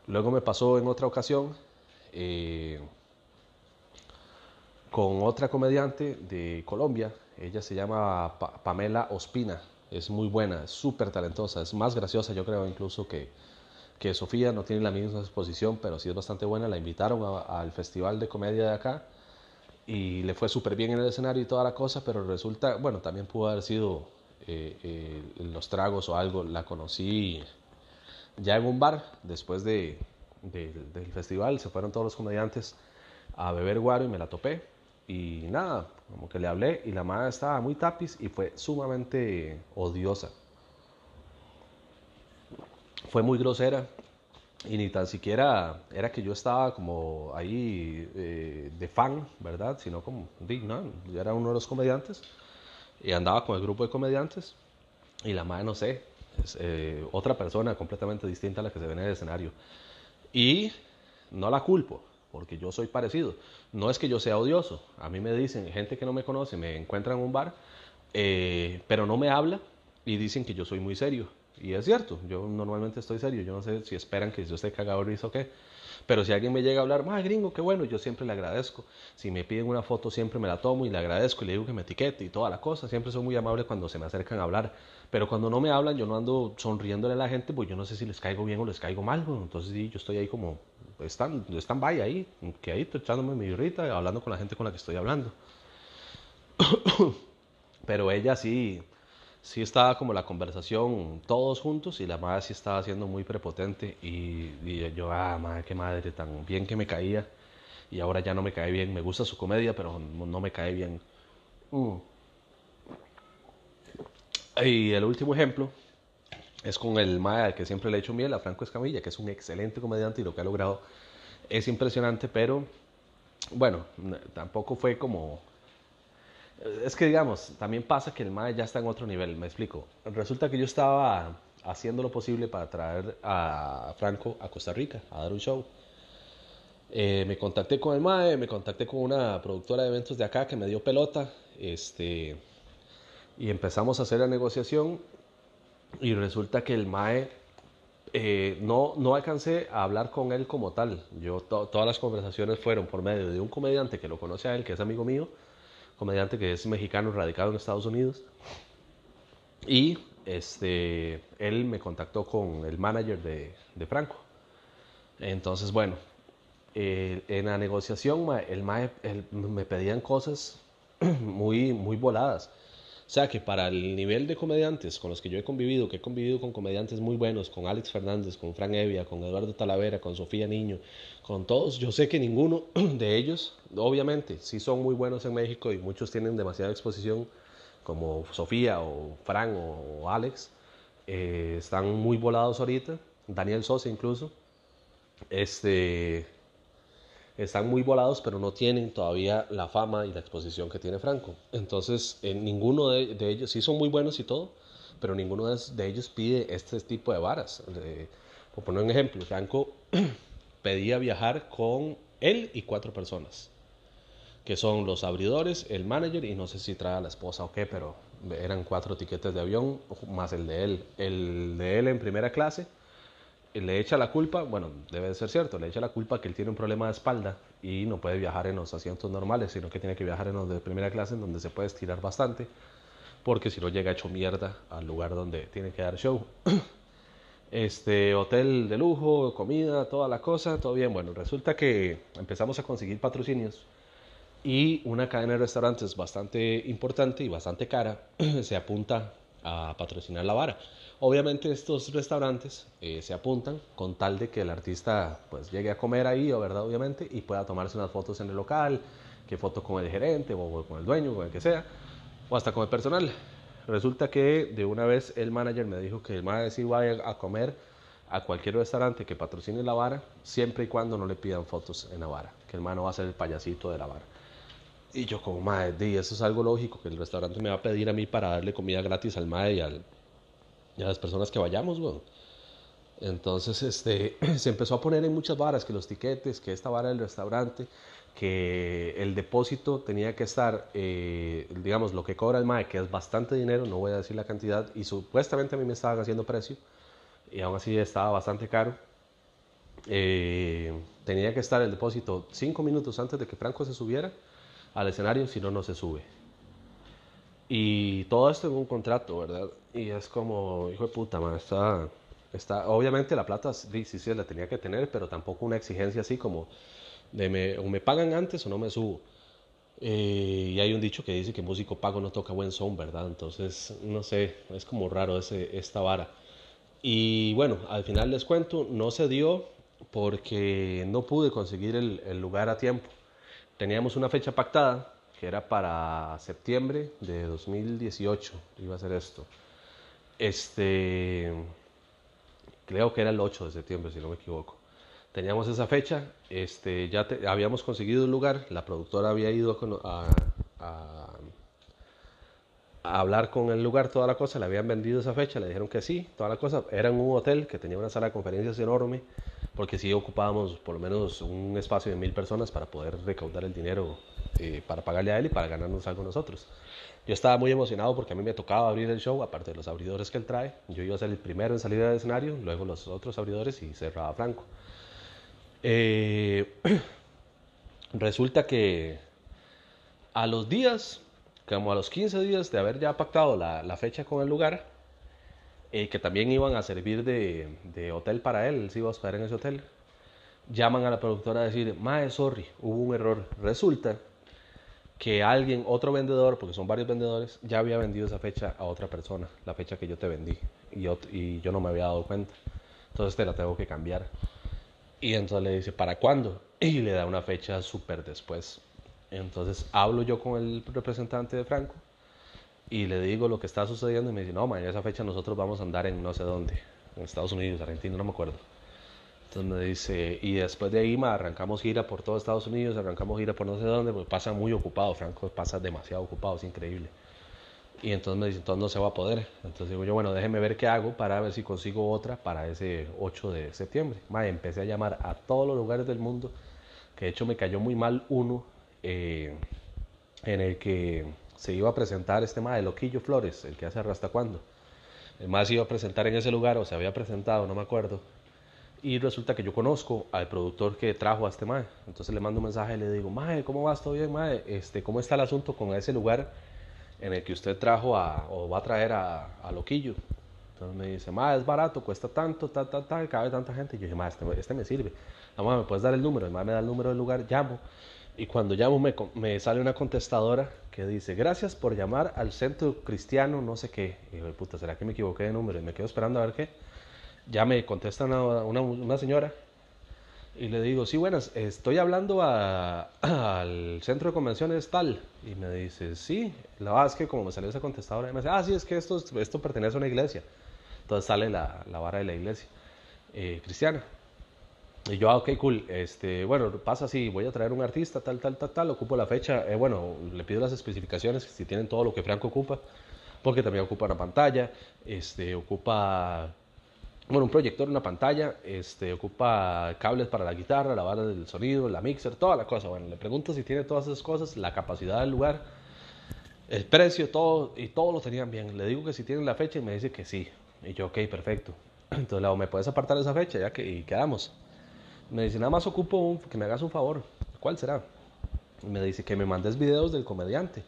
Luego me pasó en otra ocasión eh, con otra comediante de Colombia, ella se llama Pamela Ospina, es muy buena, es súper talentosa, es más graciosa yo creo incluso que, que Sofía, no tiene la misma exposición, pero sí es bastante buena, la invitaron al Festival de Comedia de acá y le fue súper bien en el escenario y toda la cosa, pero resulta, bueno, también pudo haber sido eh, eh, los tragos o algo. La conocí ya en un bar después de, del festival, se fueron todos los comediantes a beber guaro y me la topé. Y nada, como que le hablé y la madre estaba muy tapiz y fue sumamente odiosa. Fue muy grosera, y ni tan siquiera era que yo estaba como ahí eh, de fan, ¿verdad? Sino como, digno, yo era uno de los comediantes y andaba con el grupo de comediantes y la madre, no sé, es eh, otra persona completamente distinta a la que se ve en el escenario. Y no la culpo, porque yo soy parecido. No es que yo sea odioso. A mí me dicen, gente que no me conoce, me encuentra en un bar, eh, pero no me habla y dicen que yo soy muy serio. Y es cierto, yo normalmente estoy serio, yo no sé si esperan que yo esté cagado risa o qué. Pero si alguien me llega a hablar, más gringo, qué bueno, yo siempre le agradezco. Si me piden una foto, siempre me la tomo y le agradezco y le digo que me etiquete y toda la cosa. Siempre soy muy amable cuando se me acercan a hablar. Pero cuando no me hablan, yo no ando sonriéndole a la gente, pues yo no sé si les caigo bien o les caigo mal. Entonces sí, yo estoy ahí como, están, están vaya ahí, que ahí echándome mi birrita, hablando con la gente con la que estoy hablando. Pero ella sí, sí estaba como la conversación todos juntos y la madre sí estaba siendo muy prepotente y, yo, ah, madre, qué madre, tan bien que me caía y ahora ya no me cae bien. Me gusta su comedia, pero no, me cae bien. Mm. Y el último ejemplo es con el mae que siempre le he hecho miel, a Franco Escamilla, que es un excelente comediante y lo que ha logrado es impresionante, pero bueno, tampoco fue como es que digamos, también pasa que el MAE ya está en otro nivel, me explico. Resulta que yo estaba haciendo lo posible para traer a Franco a Costa Rica a dar un show. Eh, me contacté con el MAE, me contacté con una productora de eventos de acá que me dio pelota, este, y empezamos a hacer la negociación y resulta que el MAE eh, no, no alcancé a hablar con él como tal. Yo todas las conversaciones fueron por medio de un comediante que lo conoce a él, que es amigo mío, comediante que es mexicano radicado en Estados Unidos. Y este, él me contactó con el manager de, de Franco. Entonces, bueno, eh, en la negociación el, me pedían cosas muy, muy voladas. O sea que para el nivel de comediantes con los que yo he convivido, que he convivido con comediantes muy buenos, con Alex Fernández, con Frank Evia, con Eduardo Talavera, con Sofía Niño, con todos, yo sé que ninguno de ellos, obviamente, sí son muy buenos en México y muchos tienen demasiada exposición, como Sofía o Frank o, Alex, eh, están muy volados ahorita, Daniel Sosa incluso, este, están muy volados, pero no tienen todavía la fama y la exposición que tiene Franco. Entonces, en ninguno de, ellos, sí son muy buenos y todo, pero ninguno de, ellos pide este tipo de varas. por poner un ejemplo, Franco pedía viajar con él y cuatro personas, que son los abridores, el manager y no sé si trae a la esposa o qué, pero eran cuatro tiquetes de avión más el de él. El de él en primera clase le echa la culpa, bueno, debe de ser cierto, le echa la culpa que él tiene un problema de espalda y no puede viajar en los asientos normales, sino que tiene que viajar en los de primera clase, en donde se puede estirar bastante, porque si no llega hecho mierda al lugar donde tiene que dar show. Este hotel de lujo, comida, toda la cosa, todo bien. Bueno, resulta que empezamos a conseguir patrocinios y una cadena de restaurantes bastante importante y bastante cara se apunta a patrocinar la vara. Obviamente estos restaurantes eh, se apuntan con tal de que el artista pues llegue a comer ahí, ¿verdad? Obviamente, y pueda tomarse unas fotos en el local, que foto con el gerente o con el dueño, con el que sea, o hasta con el personal. Resulta que de una vez el manager me dijo que el manager sí va a comer a cualquier restaurante que patrocine la vara, siempre y cuando no le pidan fotos en la vara, que el mano va a ser el payasito de la vara. Y yo como, madre, eso es algo lógico, que el restaurante me va a pedir a mí para darle comida gratis al madre y al, y a las personas que vayamos, güey. Entonces, este, se empezó a poner en muchas varas, que los tiquetes, que esta vara del restaurante, que el depósito tenía que estar, eh, digamos, lo que cobra el MAE, que es bastante dinero, no voy a decir la cantidad, y supuestamente a mí me estaban haciendo precio, y aún así estaba bastante caro. Eh, tenía que estar el depósito cinco minutos antes de que Franco se subiera al escenario, si no, no se sube. Y todo esto en un contrato, ¿verdad? Y es como, hijo de puta, man, está, está, obviamente la plata sí, sí, sí la tenía que tener, pero tampoco una exigencia así como de me, o me pagan antes o no me subo. Eh, y hay un dicho que dice que músico pago no toca buen son, ¿verdad? Entonces, no sé, es como raro ese, esta vara. Y bueno, al final les cuento, no se dio porque no pude conseguir el, el lugar a tiempo. Teníamos una fecha pactada que era para septiembre de 2018, iba a ser esto. Este, creo que era el 8 de septiembre, si no me equivoco. Teníamos esa fecha, este, ya habíamos conseguido un lugar, la productora había ido a, a hablar con el lugar, toda la cosa, le habían vendido esa fecha, le dijeron que sí, toda la cosa. Era en un hotel que tenía una sala de conferencias enorme, porque sí ocupábamos por lo menos un espacio de mil personas para poder recaudar el dinero eh, para pagarle a él y para ganarnos algo nosotros. Yo estaba muy emocionado porque a mí me tocaba abrir el show, aparte de los abridores que él trae. Yo iba a ser el primero en salir del escenario, luego los otros abridores y cerraba Franco. Eh, resulta que a los días como a los 15 días de haber ya pactado la, la fecha con el lugar, eh, que también iban a servir de, de, hotel para él, él se iba a hospedar en ese hotel, llaman a la productora a decir, mae, sorry, hubo un error. Resulta que alguien, otro vendedor, porque son varios vendedores, ya había vendido esa fecha a otra persona, la fecha que yo te vendí, y yo, y yo no me había dado cuenta. Entonces te la tengo que cambiar. Y entonces le dice, ¿para cuándo? Y le da una fecha súper después. Entonces hablo yo con el representante de Franco y le digo lo que está sucediendo y me dice, no, man, en esa fecha nosotros vamos a andar en no sé dónde, en Estados Unidos, Argentina, no me acuerdo. Me dice, y después de ahí ma, arrancamos gira por todo Estados Unidos, arrancamos gira por no sé dónde, pues pasa muy ocupado, Franco pasa demasiado ocupado, es increíble. Y entonces me dice, entonces no se va a poder. Entonces digo yo, bueno, déjeme ver qué hago para ver si consigo otra para ese 8 de septiembre. Ma, empecé a llamar a todos los lugares del mundo, que de hecho me cayó muy mal uno eh, en el que se iba a presentar este mae, Loquillo Flores, el que hace Rasta Cuando. El más iba a presentar en ese lugar, o se había presentado, no me acuerdo. Y resulta que yo conozco al productor que trajo a este mae. Entonces le mando un mensaje y le digo, mae, ¿cómo vas? ¿Todo bien, mae? Este, ¿Cómo está el asunto con ese lugar en el que usted trajo a, o va a traer a, a Loquillo? Entonces me dice, mae, es barato, cuesta tanto, tal, tal, tal, cabe tanta gente. Y yo dije, mae, este, este, me sirve. No, ¿me puedes dar el número? El mae me da el número del lugar, llamo. Y cuando llamo me, me, sale una contestadora que dice, gracias por llamar al centro cristiano, no sé qué. Y yo, puta, ¿será que me equivoqué de número? Y me quedo esperando a ver qué. Ya me contesta una, una, señora y le digo, sí, buenas, estoy hablando al centro de convenciones tal. Y me dice, sí, la verdad es que como me salió esa contestadora, me dice, ah, sí, es que esto, esto pertenece a una iglesia. Entonces sale la, la vara de la iglesia eh, cristiana. Y yo, ah, ok, cool. Este, bueno, pasa así, voy a traer un artista, tal, tal, tal, tal, ocupo la fecha. Eh, bueno, le pido las especificaciones, si tienen todo lo que Franco ocupa, porque también ocupa una pantalla, este, ocupa, bueno, un proyector, una pantalla, este, ocupa cables para la guitarra, la banda del sonido, la mixer, toda la cosa. Bueno, le pregunto si tiene todas esas cosas, la capacidad del lugar, el precio, todo, y todo lo tenían bien. Le digo que si tienen la fecha y me dice que sí. Y yo, ok, perfecto. Entonces, ¿me puedes apartar esa fecha? Ya que y quedamos. Me dice, nada más ocupo un, que me hagas un favor. ¿Cuál será? me dice que me mandes videos del comediante.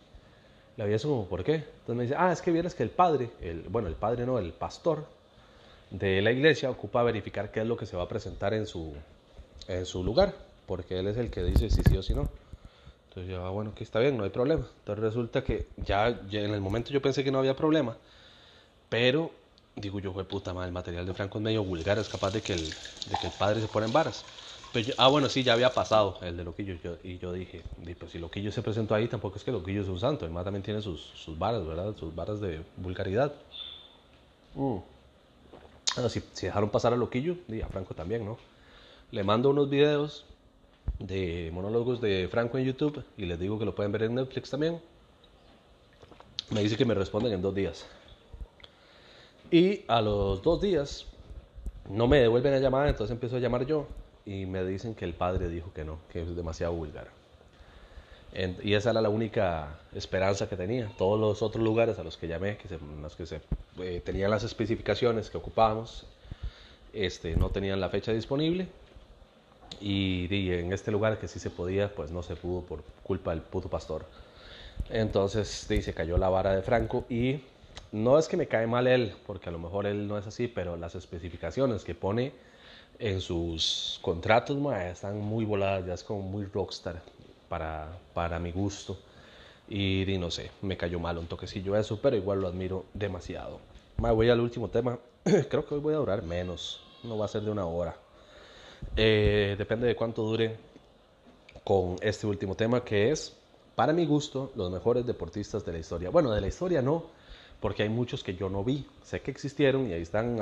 Le había como, ¿por qué? Entonces me dice, ah, es que vieras que el padre, el, bueno, el padre no, el pastor de la iglesia ocupa verificar qué es lo que se va a presentar en su, en su lugar, porque él es el que dice si sí o si no. Entonces yo, ah, bueno, que está bien, no hay problema. Entonces resulta que ya, en el momento yo pensé que no había problema, pero digo yo, fue puta madre, el material de Franco es medio vulgar, es capaz de que el, de que el padre se pone en varas. Pues ah, bueno, sí, ya había pasado el de Loquillo. Yo, y yo dije, pues si Loquillo se presentó ahí, tampoco es que Loquillo es un santo. El más también tiene sus, sus varas, ¿verdad? Sus varas de vulgaridad. Si, si, dejaron pasar a Loquillo, y a Franco también, ¿no? Le mando unos videos de monólogos de Franco en YouTube y les digo que lo pueden ver en Netflix también. Me dice que me responden en dos días. Y a los dos días no me devuelven la llamada, entonces empiezo a llamar yo y me dicen que el padre dijo que no, que es demasiado vulgar. Y esa era la única esperanza que tenía. Todos los otros lugares a los que llamé, que se, los que se, eh, tenían las especificaciones que ocupábamos, este, no tenían la fecha disponible. Y, y, en este lugar que sí se podía, pues no se pudo por culpa del puto pastor. Entonces sí, se cayó la vara de Franco y no es que me cae mal él, porque a lo mejor él no es así, pero las especificaciones que pone en sus contratos están muy voladas, ya es como muy rockstar para, para mi gusto. Y, no sé, me cayó mal un toquecillo eso, pero igual lo admiro demasiado. voy al último tema. Creo que hoy voy a durar menos, no va a ser de una hora. Eh, depende de cuánto dure con este último tema, que es, para mi gusto, los mejores deportistas de la historia. Bueno, de la historia no, porque hay muchos que yo no vi. Sé que existieron y ahí están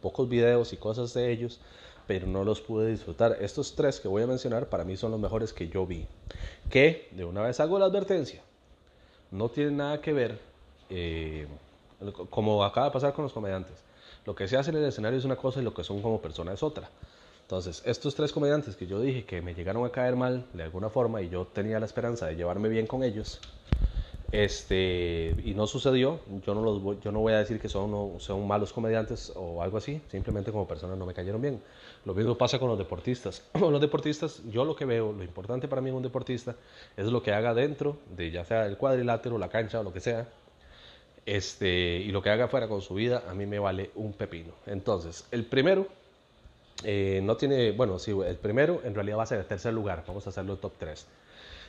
pocos videos y cosas de ellos, pero no los pude disfrutar. Estos tres que voy a mencionar para mí son los mejores que yo vi. Que, de una vez hago la advertencia, no tienen nada que ver eh, como acaba de pasar con los comediantes. Lo que se hace en el escenario es una cosa y lo que son como personas es otra. Entonces, estos tres comediantes que yo dije que me llegaron a caer mal de alguna forma y yo tenía la esperanza de llevarme bien con ellos, este, y no sucedió, yo no, los voy, yo no voy a decir que son, son malos comediantes o algo así, simplemente como personas no me cayeron bien. Lo mismo pasa con los deportistas. Con los deportistas, yo lo que veo, lo importante para mí en un deportista es lo que haga dentro de ya sea el cuadrilátero, la cancha o lo que sea, este, y lo que haga fuera con su vida, a mí me vale un pepino. Entonces, el primero, eh, no tiene, bueno, sí, el primero en realidad va a ser el tercer lugar, vamos a hacerlo top 3.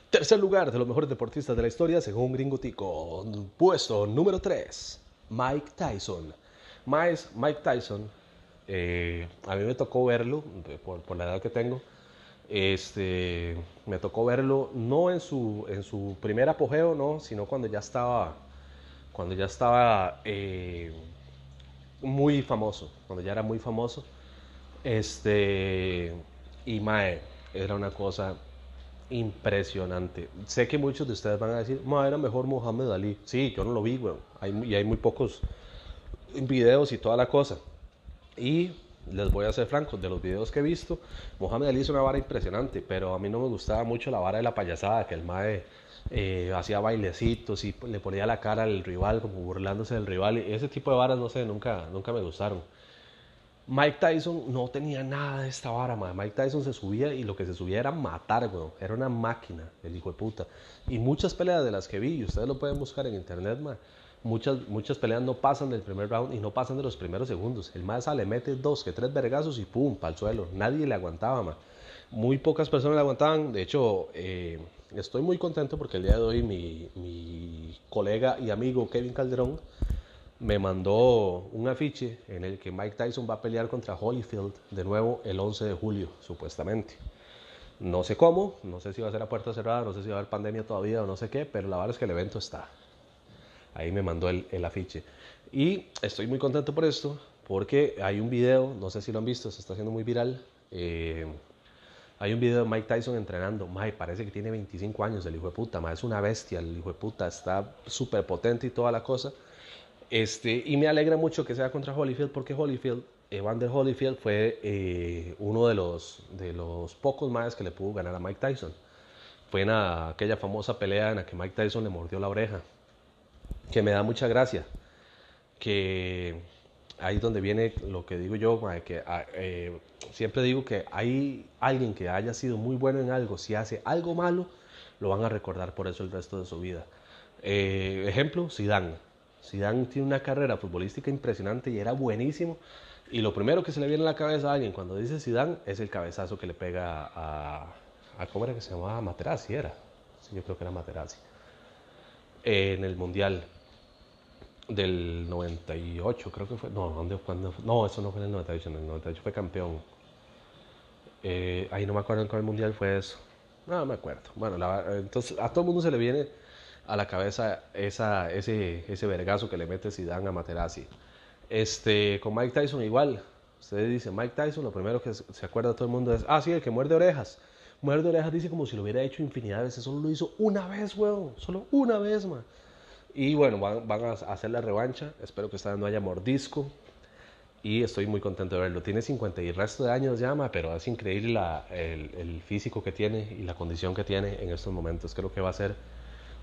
Tercer lugar de los mejores deportistas de la historia, según Gringo Tico. Puesto número 3, Mike Tyson. Mike Tyson, eh, a mí me tocó verlo, por, la edad que tengo, este, me tocó verlo no en su, en su primer apogeo, no, sino cuando ya estaba cuando ya estaba eh, muy famoso, cuando ya era muy famoso. Este, y Mae, era una cosa impresionante. Sé que muchos de ustedes van a decir, Mae, era mejor Muhammad Ali. Sí, yo no lo vi, güey. Hay, y hay muy pocos videos y toda la cosa. Y les voy a ser franco, de los videos que he visto, Muhammad Ali es una vara impresionante, pero a mí no me gustaba mucho la vara de la payasada, que el Mae eh, hacía bailecitos y le ponía la cara al rival, como burlándose del rival. Ese tipo de varas, no sé, nunca, nunca me gustaron. Mike Tyson no tenía nada de esta vara, Mike Tyson se subía y lo que se subía era matar, güey. Era una máquina, el hijo de puta. Y muchas peleas de las que vi, y ustedes lo pueden buscar en internet, muchas, muchas peleas no pasan del primer round y no pasan de los primeros segundos. El más sale, mete dos, que tres vergazos y pum, para el suelo. Nadie le aguantaba, ma. Muy pocas personas le aguantaban. De hecho, eh, estoy muy contento porque el día de hoy mi, mi, colega y amigo Kevin Calderón me mandó un afiche en el que Mike Tyson va a pelear contra Holyfield de nuevo el 11 de julio, supuestamente. No sé cómo, no sé si va a ser a puerta cerrada, no sé si va a haber pandemia todavía o no sé qué, pero la verdad es que el evento está. Ahí me mandó el, afiche. Y estoy muy contento por esto, porque hay un video, no sé si lo han visto, se está haciendo muy viral. Eh, hay un video de Mike Tyson entrenando. Mike parece que tiene 25 años el hijo de puta. Mike es una bestia, el hijo de puta. Está súper potente y toda la cosa. Este, y me alegra mucho que sea contra Holyfield porque Holyfield, Evander Holyfield fue eh, uno de los, de los pocos más que le pudo ganar a Mike Tyson. Fue en aquella famosa pelea en la que Mike Tyson le mordió la oreja. Que me da mucha gracia. Que ahí es donde viene lo que digo yo, que ah, eh, siempre digo que hay alguien que haya sido muy bueno en algo, si hace algo malo, lo van a recordar por eso el resto de su vida. Eh, ejemplo, Zidane. Zidane tiene una carrera futbolística impresionante y era buenísimo. Y lo primero que se le viene a la cabeza a alguien cuando dice Zidane es el cabezazo que le pega a, a ¿cómo era que se llamaba? Materazzi era. Sí, yo creo que era Materazzi. en el Mundial del 98, creo que fue. No, ¿dónde, cuando, no, eso no fue en el 98, en el 98 fue campeón. Eh, ahí no me acuerdo en cuál mundial fue eso. No, me acuerdo. Bueno, entonces a todo el mundo se le viene a la cabeza esa, ese, ese vergazo que le mete Zidane a Materazzi. Este, con Mike Tyson igual. Ustedes dicen Mike Tyson, lo primero que se acuerda todo el mundo es, ah, sí, el que muerde orejas. Muerde orejas dice como si lo hubiera hecho infinidad de veces. Solo lo hizo una vez, weón. Solo una vez, man. Y bueno, van, a hacer la revancha. Espero que esta vez no haya mordisco. Y estoy muy contento de verlo. Tiene 50 y resto de años llama, pero es increíble el, físico que tiene y la condición que tiene en estos momentos. Creo que va a ser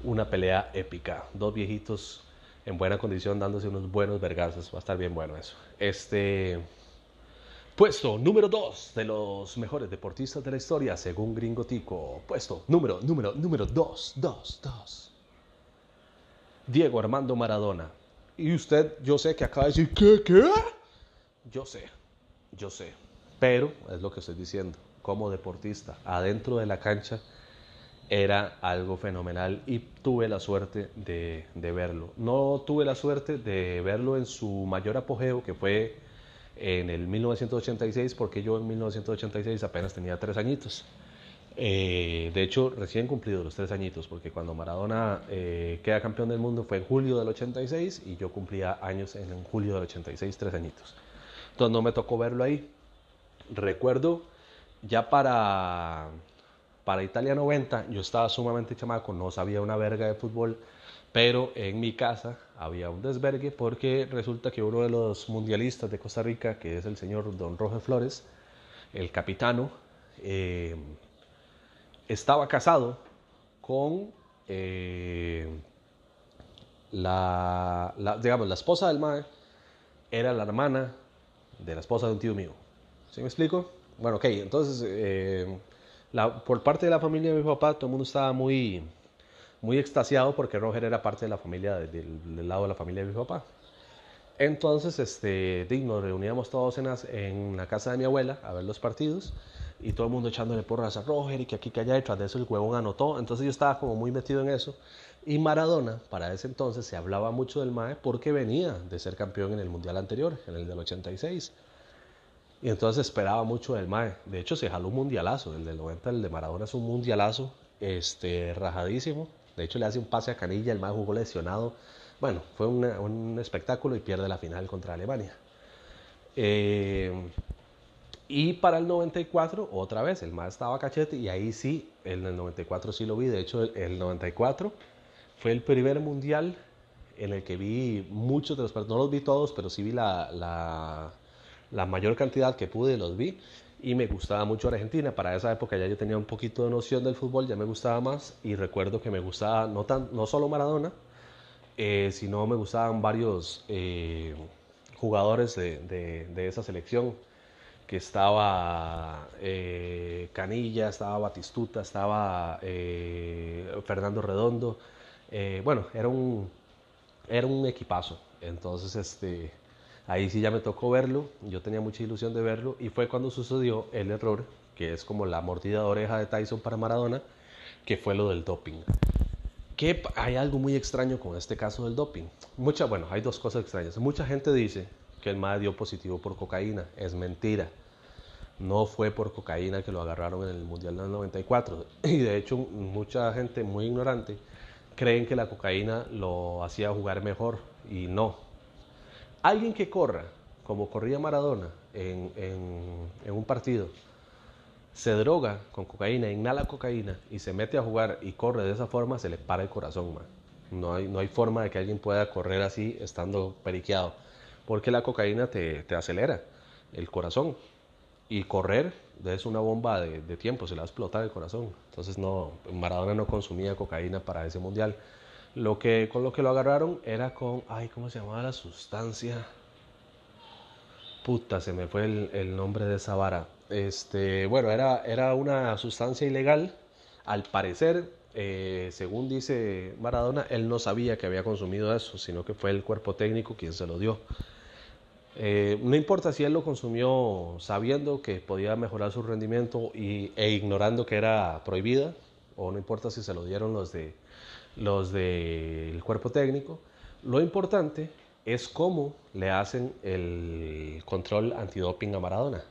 una pelea épica. Dos viejitos en buena condición dándose unos buenos vergazos. Va a estar bien bueno eso. Este. Puesto número 2 de los mejores deportistas de la historia, según Gringo Tico. Puesto número, número, número 2, 2, 2. Diego Armando Maradona. Y usted, yo sé que acaba de decir, ¿qué? ¿Qué? Yo sé, yo sé. Pero es lo que estoy diciendo. Como deportista, adentro de la cancha, era algo fenomenal y tuve la suerte de, de, verlo. No tuve la suerte de verlo en su mayor apogeo, que fue en el 1986, porque yo en 1986 apenas tenía tres añitos. Eh, de hecho, recién cumplido los tres añitos, porque cuando Maradona eh, queda campeón del mundo fue en julio del 86 y yo cumplía años en, julio del 86, tres añitos. Entonces no me tocó verlo ahí. Recuerdo ya para, para Italia 90, yo estaba sumamente chamaco, no sabía una verga de fútbol, Pero en mi casa había un desvergue porque resulta que uno de los mundialistas de Costa Rica, que es el señor Don Roger Flores, el capitano, eh, estaba casado con eh, la, digamos, la esposa del mae, era la hermana de la esposa de un tío mío. ¿Sí me explico? Bueno, ok, entonces, eh, por parte de la familia de mi papá, todo el mundo estaba muy, muy extasiado porque Roger era parte de la familia, del, lado de la familia de mi papá. Entonces, este, nos reuníamos todos en, en la casa de mi abuela a ver los partidos y todo el mundo echándole porras a Roger y que aquí que allá detrás de eso el huevón anotó. Entonces yo estaba como muy metido en eso. Y Maradona, para ese entonces se hablaba mucho del MAE porque venía de ser campeón en el mundial anterior, en el del 86. Y entonces esperaba mucho del MAE. De hecho, se jaló un mundialazo. El del 90, el de Maradona es un mundialazo este, rajadísimo. De hecho, le hace un pase a Canilla, el MAE jugó lesionado. Bueno, fue un espectáculo y pierde la final contra Alemania. Eh, y para el 94, otra vez, el más estaba cachete y ahí sí, en el 94 sí lo vi. De hecho, el, 94 fue el primer mundial en el que vi muchos de los partidos. No los vi todos, pero sí vi la, la, la mayor cantidad que pude, los vi. Y me gustaba mucho Argentina. Para esa época ya yo tenía un poquito de noción del fútbol, ya me gustaba más. Y recuerdo que me gustaba no, tan, no solo Maradona, eh, sino me gustaban varios eh, jugadores de, de, de esa selección que estaba eh, Canilla, estaba Batistuta, estaba eh, Fernando Redondo. Eh, bueno, era un, era un equipazo. Entonces, este, ahí sí ya me tocó verlo. Yo tenía mucha ilusión de verlo. Y fue cuando sucedió el error, que es como la mordida de oreja de Tyson para Maradona, que fue lo del doping. Que hay algo muy extraño con este caso del doping. Mucha, bueno, hay dos cosas extrañas. Mucha gente dice que el MAD dio positivo por cocaína. Es mentira no fue por cocaína que lo agarraron en el Mundial del 94. Y de hecho mucha gente muy ignorante creen que la cocaína lo hacía jugar mejor y no. Alguien que corra, como corría Maradona en, un partido, se droga con cocaína, inhala cocaína y se mete a jugar y corre de esa forma, se le para el corazón, No hay, no hay forma de que alguien pueda correr así estando periqueado, porque la cocaína te, te acelera el corazón y correr es una bomba de, tiempo, se le va a explotar el corazón. Entonces no, Maradona no consumía cocaína para ese mundial. Lo que, con lo que lo agarraron era con, ay, ¿cómo se llamaba la sustancia? Puta, se me fue el, nombre de esa vara. Este, bueno, era, era una sustancia ilegal. Al parecer, eh, según dice Maradona, él no sabía que había consumido eso, sino que fue el cuerpo técnico quien se lo dio. Eh, no importa si él lo consumió sabiendo que podía mejorar su rendimiento y, e ignorando que era prohibida, o no importa si se lo dieron los de los del cuerpo técnico, lo importante es cómo le hacen el control antidoping a Maradona.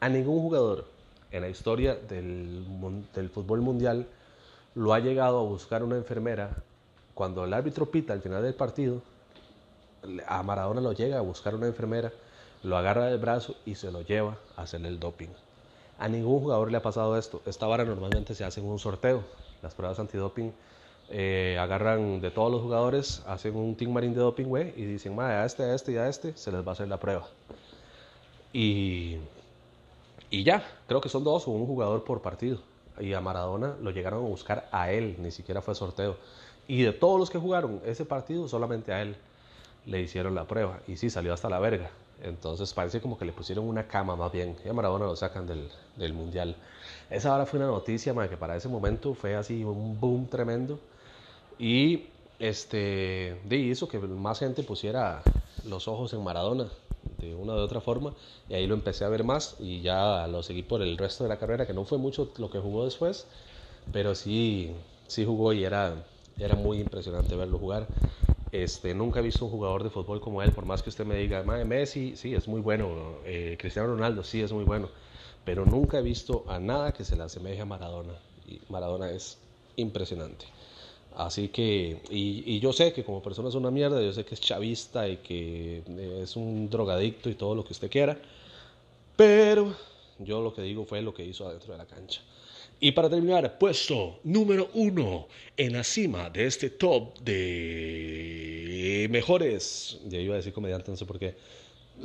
A ningún jugador en la historia del, del fútbol mundial lo ha llegado a buscar una enfermera cuando el árbitro pita al final del partido a Maradona lo llega a buscar una enfermera, lo agarra del brazo y se lo lleva a hacerle el doping. A ningún jugador le ha pasado esto. Esta vara normalmente se hace en un sorteo. Las pruebas antidoping eh, agarran de todos los jugadores, hacen un team marín de doping, güey, y dicen, a este, a este y a este se les va a hacer la prueba. Y, y ya, creo que son dos o un jugador por partido. Y a Maradona lo llegaron a buscar a él, ni siquiera fue sorteo. Y de todos los que jugaron ese partido, solamente a él le hicieron la prueba y sí salió hasta la verga. Entonces parece como que le pusieron una cama más bien. Y a Maradona lo sacan del, del mundial. Esa ahora fue una noticia que para ese momento fue así un boom tremendo. Y este hizo que más gente pusiera los ojos en Maradona de una u otra forma. Y ahí lo empecé a ver más y ya lo seguí por el resto de la carrera, que no fue mucho lo que jugó después, pero sí, sí jugó y era, era muy impresionante verlo jugar. Este, nunca he visto un jugador de fútbol como él, por más que usted me diga, Messi, sí, es muy bueno, eh, Cristiano Ronaldo, sí, es muy bueno, pero nunca he visto a nada que se le asemeje a Maradona. Y Maradona es impresionante. Así que, y, y, yo sé que como persona es una mierda, yo sé que es chavista y que es un drogadicto y todo lo que usted quiera, pero yo lo que digo fue lo que hizo adentro de la cancha. Y para terminar, puesto número uno en la cima de este top de mejores, ya iba a decir comediantes, no sé por qué,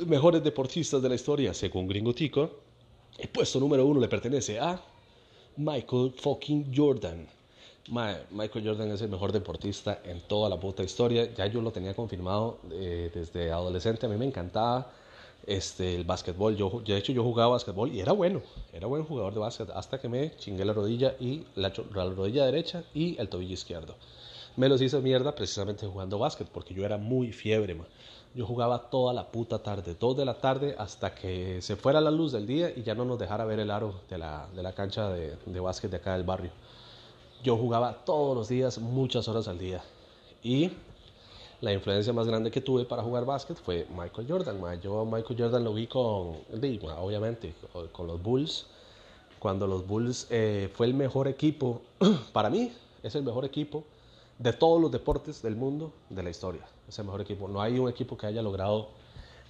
mejores deportistas de la historia, según Gringo Tico. El puesto número uno le pertenece a Michael fucking Jordan. Michael Jordan es el mejor deportista en toda la puta historia. Ya yo lo tenía confirmado eh, desde adolescente. A mí me encantaba este, el básquetbol. Yo, de hecho, yo jugaba básquetbol y era bueno. Era buen jugador de básquet hasta que me chingué la rodilla y la, rodilla derecha y el tobillo izquierdo. Me los hice mierda precisamente jugando básquet porque yo era muy fiebre, Yo jugaba toda la puta tarde, dos de la tarde hasta que se fuera la luz del día y ya no nos dejara ver el aro de la, de la cancha de, de básquet de acá del barrio. Yo jugaba todos los días, muchas horas al día. Y la influencia más grande que tuve para jugar básquet fue Michael Jordan. Yo a Michael Jordan lo vi con, obviamente, con los Bulls. Cuando los Bulls eh, fue el mejor equipo, para mí es el mejor equipo de todos los deportes del mundo de la historia. Es el mejor equipo. No hay un equipo que haya logrado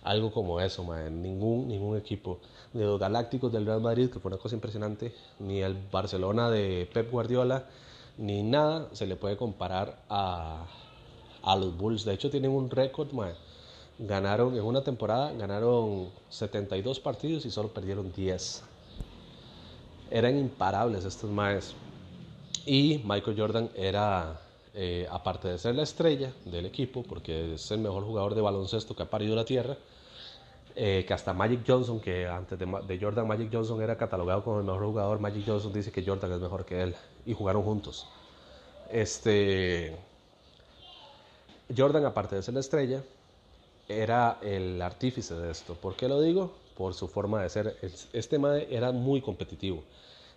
algo como eso, Ningún, ningún equipo. Ni los Galácticos del Real Madrid, que fue una cosa impresionante, ni el Barcelona de Pep Guardiola, ni nada se le puede comparar a, a los Bulls. De hecho, tienen un récord, Ganaron en una temporada, ganaron 72 partidos y solo perdieron 10. Eran imparables estos maes. Y Michael Jordan era, eh, aparte de ser la estrella del equipo, porque es el mejor jugador de baloncesto que ha parido la tierra, eh, que hasta Magic Johnson, que antes de, Jordan, Magic Johnson era catalogado como el mejor jugador, Magic Johnson dice que Jordan es mejor que él y jugaron juntos. Este, Jordan, aparte de ser la estrella, era el artífice de esto. ¿Por qué lo digo? Por su forma de ser. Este Mae era muy competitivo.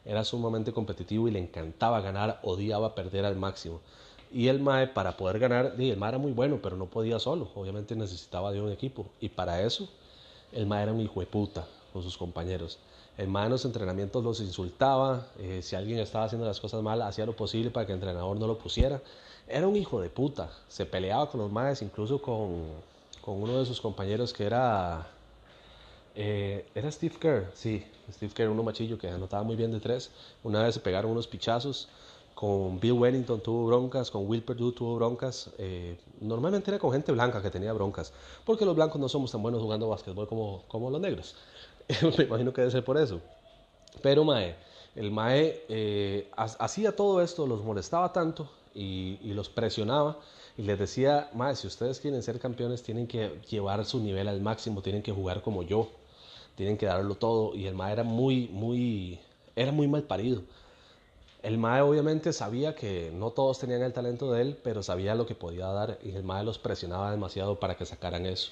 Era sumamente competitivo y le encantaba ganar, odiaba perder al máximo. Y el Mae, para poder ganar, el Mae era muy bueno, pero no podía solo. Obviamente necesitaba de un equipo. Y para eso, el Mae era un hijo de puta con sus compañeros. El Mae en los entrenamientos los insultaba. Eh, si alguien estaba haciendo las cosas mal, hacía lo posible para que el entrenador no lo pusiera. Era un hijo de puta. Se peleaba con los maes, incluso con, con uno de sus compañeros que era. Eh, era Steve Kerr, sí, Steve Kerr, uno machillo que anotaba muy bien de tres. Una vez se pegaron unos pichazos. Con Bill Wellington tuvo broncas, con Will Perdue tuvo broncas. Eh, normalmente era con gente blanca que tenía broncas, porque los blancos no somos tan buenos jugando básquetbol como, como los negros. Me imagino que debe ser por eso. Pero Mae, el Mae eh, hacía todo esto, los molestaba tanto y, los presionaba y les decía, más si ustedes quieren ser campeones tienen que llevar su nivel al máximo, tienen que jugar como yo, tienen que darlo todo y el Mae era muy, muy, era muy mal parido. El Mae obviamente sabía que no todos tenían el talento de él, pero sabía lo que podía dar y el Mae los presionaba demasiado para que sacaran eso.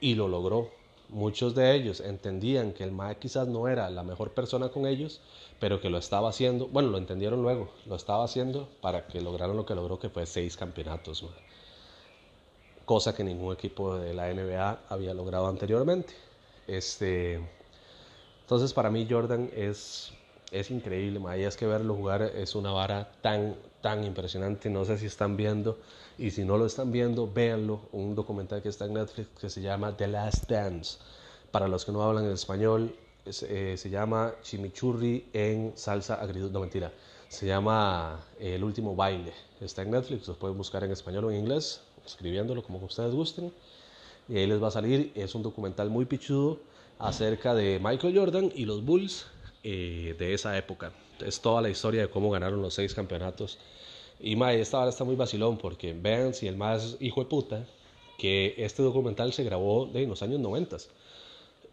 Y lo logró. Muchos de ellos entendían que el Mae quizás no era la mejor persona con ellos, pero que lo estaba haciendo, bueno, lo entendieron luego, lo estaba haciendo para que lograran lo que logró, que fue seis campeonatos, cosa que ningún equipo de la NBA había logrado anteriormente. Este, entonces para mí Jordan es, es increíble, y es que verlo jugar es una vara tan, tan impresionante, no sé si están viendo, y si no lo están viendo, véanlo, un documental que está en Netflix que se llama The Last Dance. Para los que no hablan español, eh, se llama Chimichurri en salsa agridulce. No, mentira. Se llama eh, El último baile. Está en Netflix, lo pueden buscar en español o en inglés, escribiéndolo como ustedes gusten. Y ahí les va a salir. Es un documental muy pichudo acerca de Michael Jordan y los Bulls eh, de esa época. Es toda la historia de cómo ganaron los seis campeonatos. Y mae, esta hora está muy vacilón porque vean si el más hijo de puta que este documental se grabó en los años 90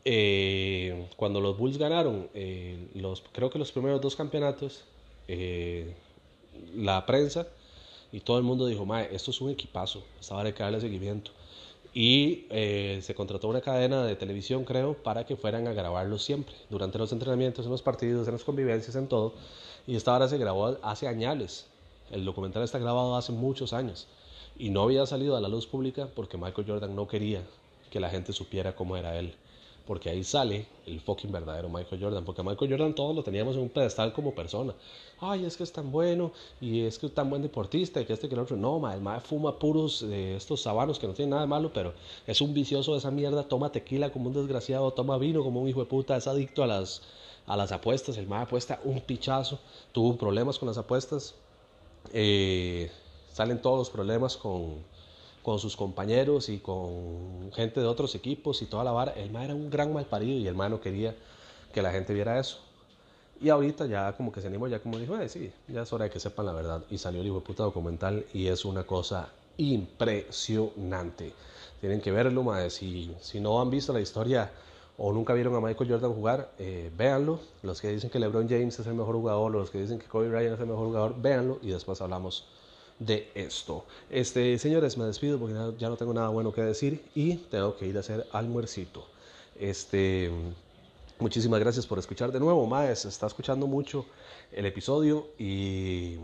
eh, cuando los Bulls ganaron, eh, los, creo que los primeros dos campeonatos, la prensa y todo el mundo dijo, Mae, esto es un equipazo, estaba de darle seguimiento. Y se contrató una cadena de televisión, creo, para que fueran a grabarlo siempre, durante los entrenamientos, en los partidos, en las convivencias, en todo. Y esta hora se grabó hace años. El documental está grabado hace muchos años. Y no había salido a la luz pública porque Michael Jordan no quería que la gente supiera cómo era él porque ahí sale el fucking verdadero Michael Jordan, porque Michael Jordan todos lo teníamos en un pedestal como persona. Ay, es que es tan bueno, y es que es tan buen deportista, y que este que el otro. No, ma, el ma fuma puros de estos sabanos que no tienen nada de malo, pero es un vicioso de esa mierda, toma tequila como un desgraciado, toma vino como un hijo de puta, es adicto a las, a las apuestas. El mae apuesta un pichazo, tuvo problemas con las apuestas. Eh, salen todos los problemas con, con sus compañeros y con gente de otros equipos y toda la vara. El mae era un gran mal parido y el mae no quería que la gente viera eso. Y ahorita ya como que se animó, ya como dijo, eh, sí, ya es hora de que sepan la verdad. Y salió el hijo de puta documental y es una cosa impresionante. Tienen que verlo, mae. Si, si no han visto la historia o nunca vieron a Michael Jordan jugar, eh, véanlo. Los que dicen que LeBron James es el mejor jugador, los que dicen que Kobe Bryant es el mejor jugador, véanlo y después hablamos de esto. Este, señores, me despido porque ya no tengo nada bueno que decir y tengo que ir a hacer almuercito. Este, muchísimas gracias por escuchar de nuevo, Maes. Está escuchando mucho el episodio y,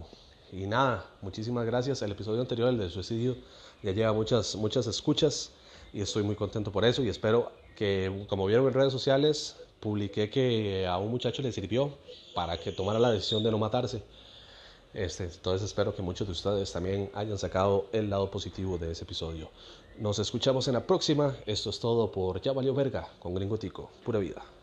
y nada, muchísimas gracias. El episodio anterior, el del suicidio, ya lleva muchas, muchas escuchas y estoy muy contento por eso y espero que, como vieron en redes sociales, publiqué que a un muchacho le sirvió para que tomara la decisión de no matarse. Este, entonces espero que muchos de ustedes también hayan sacado el lado positivo de ese episodio. Nos escuchamos en la próxima. Esto es todo por Ya Valió Verga con Gringotico. Pura vida.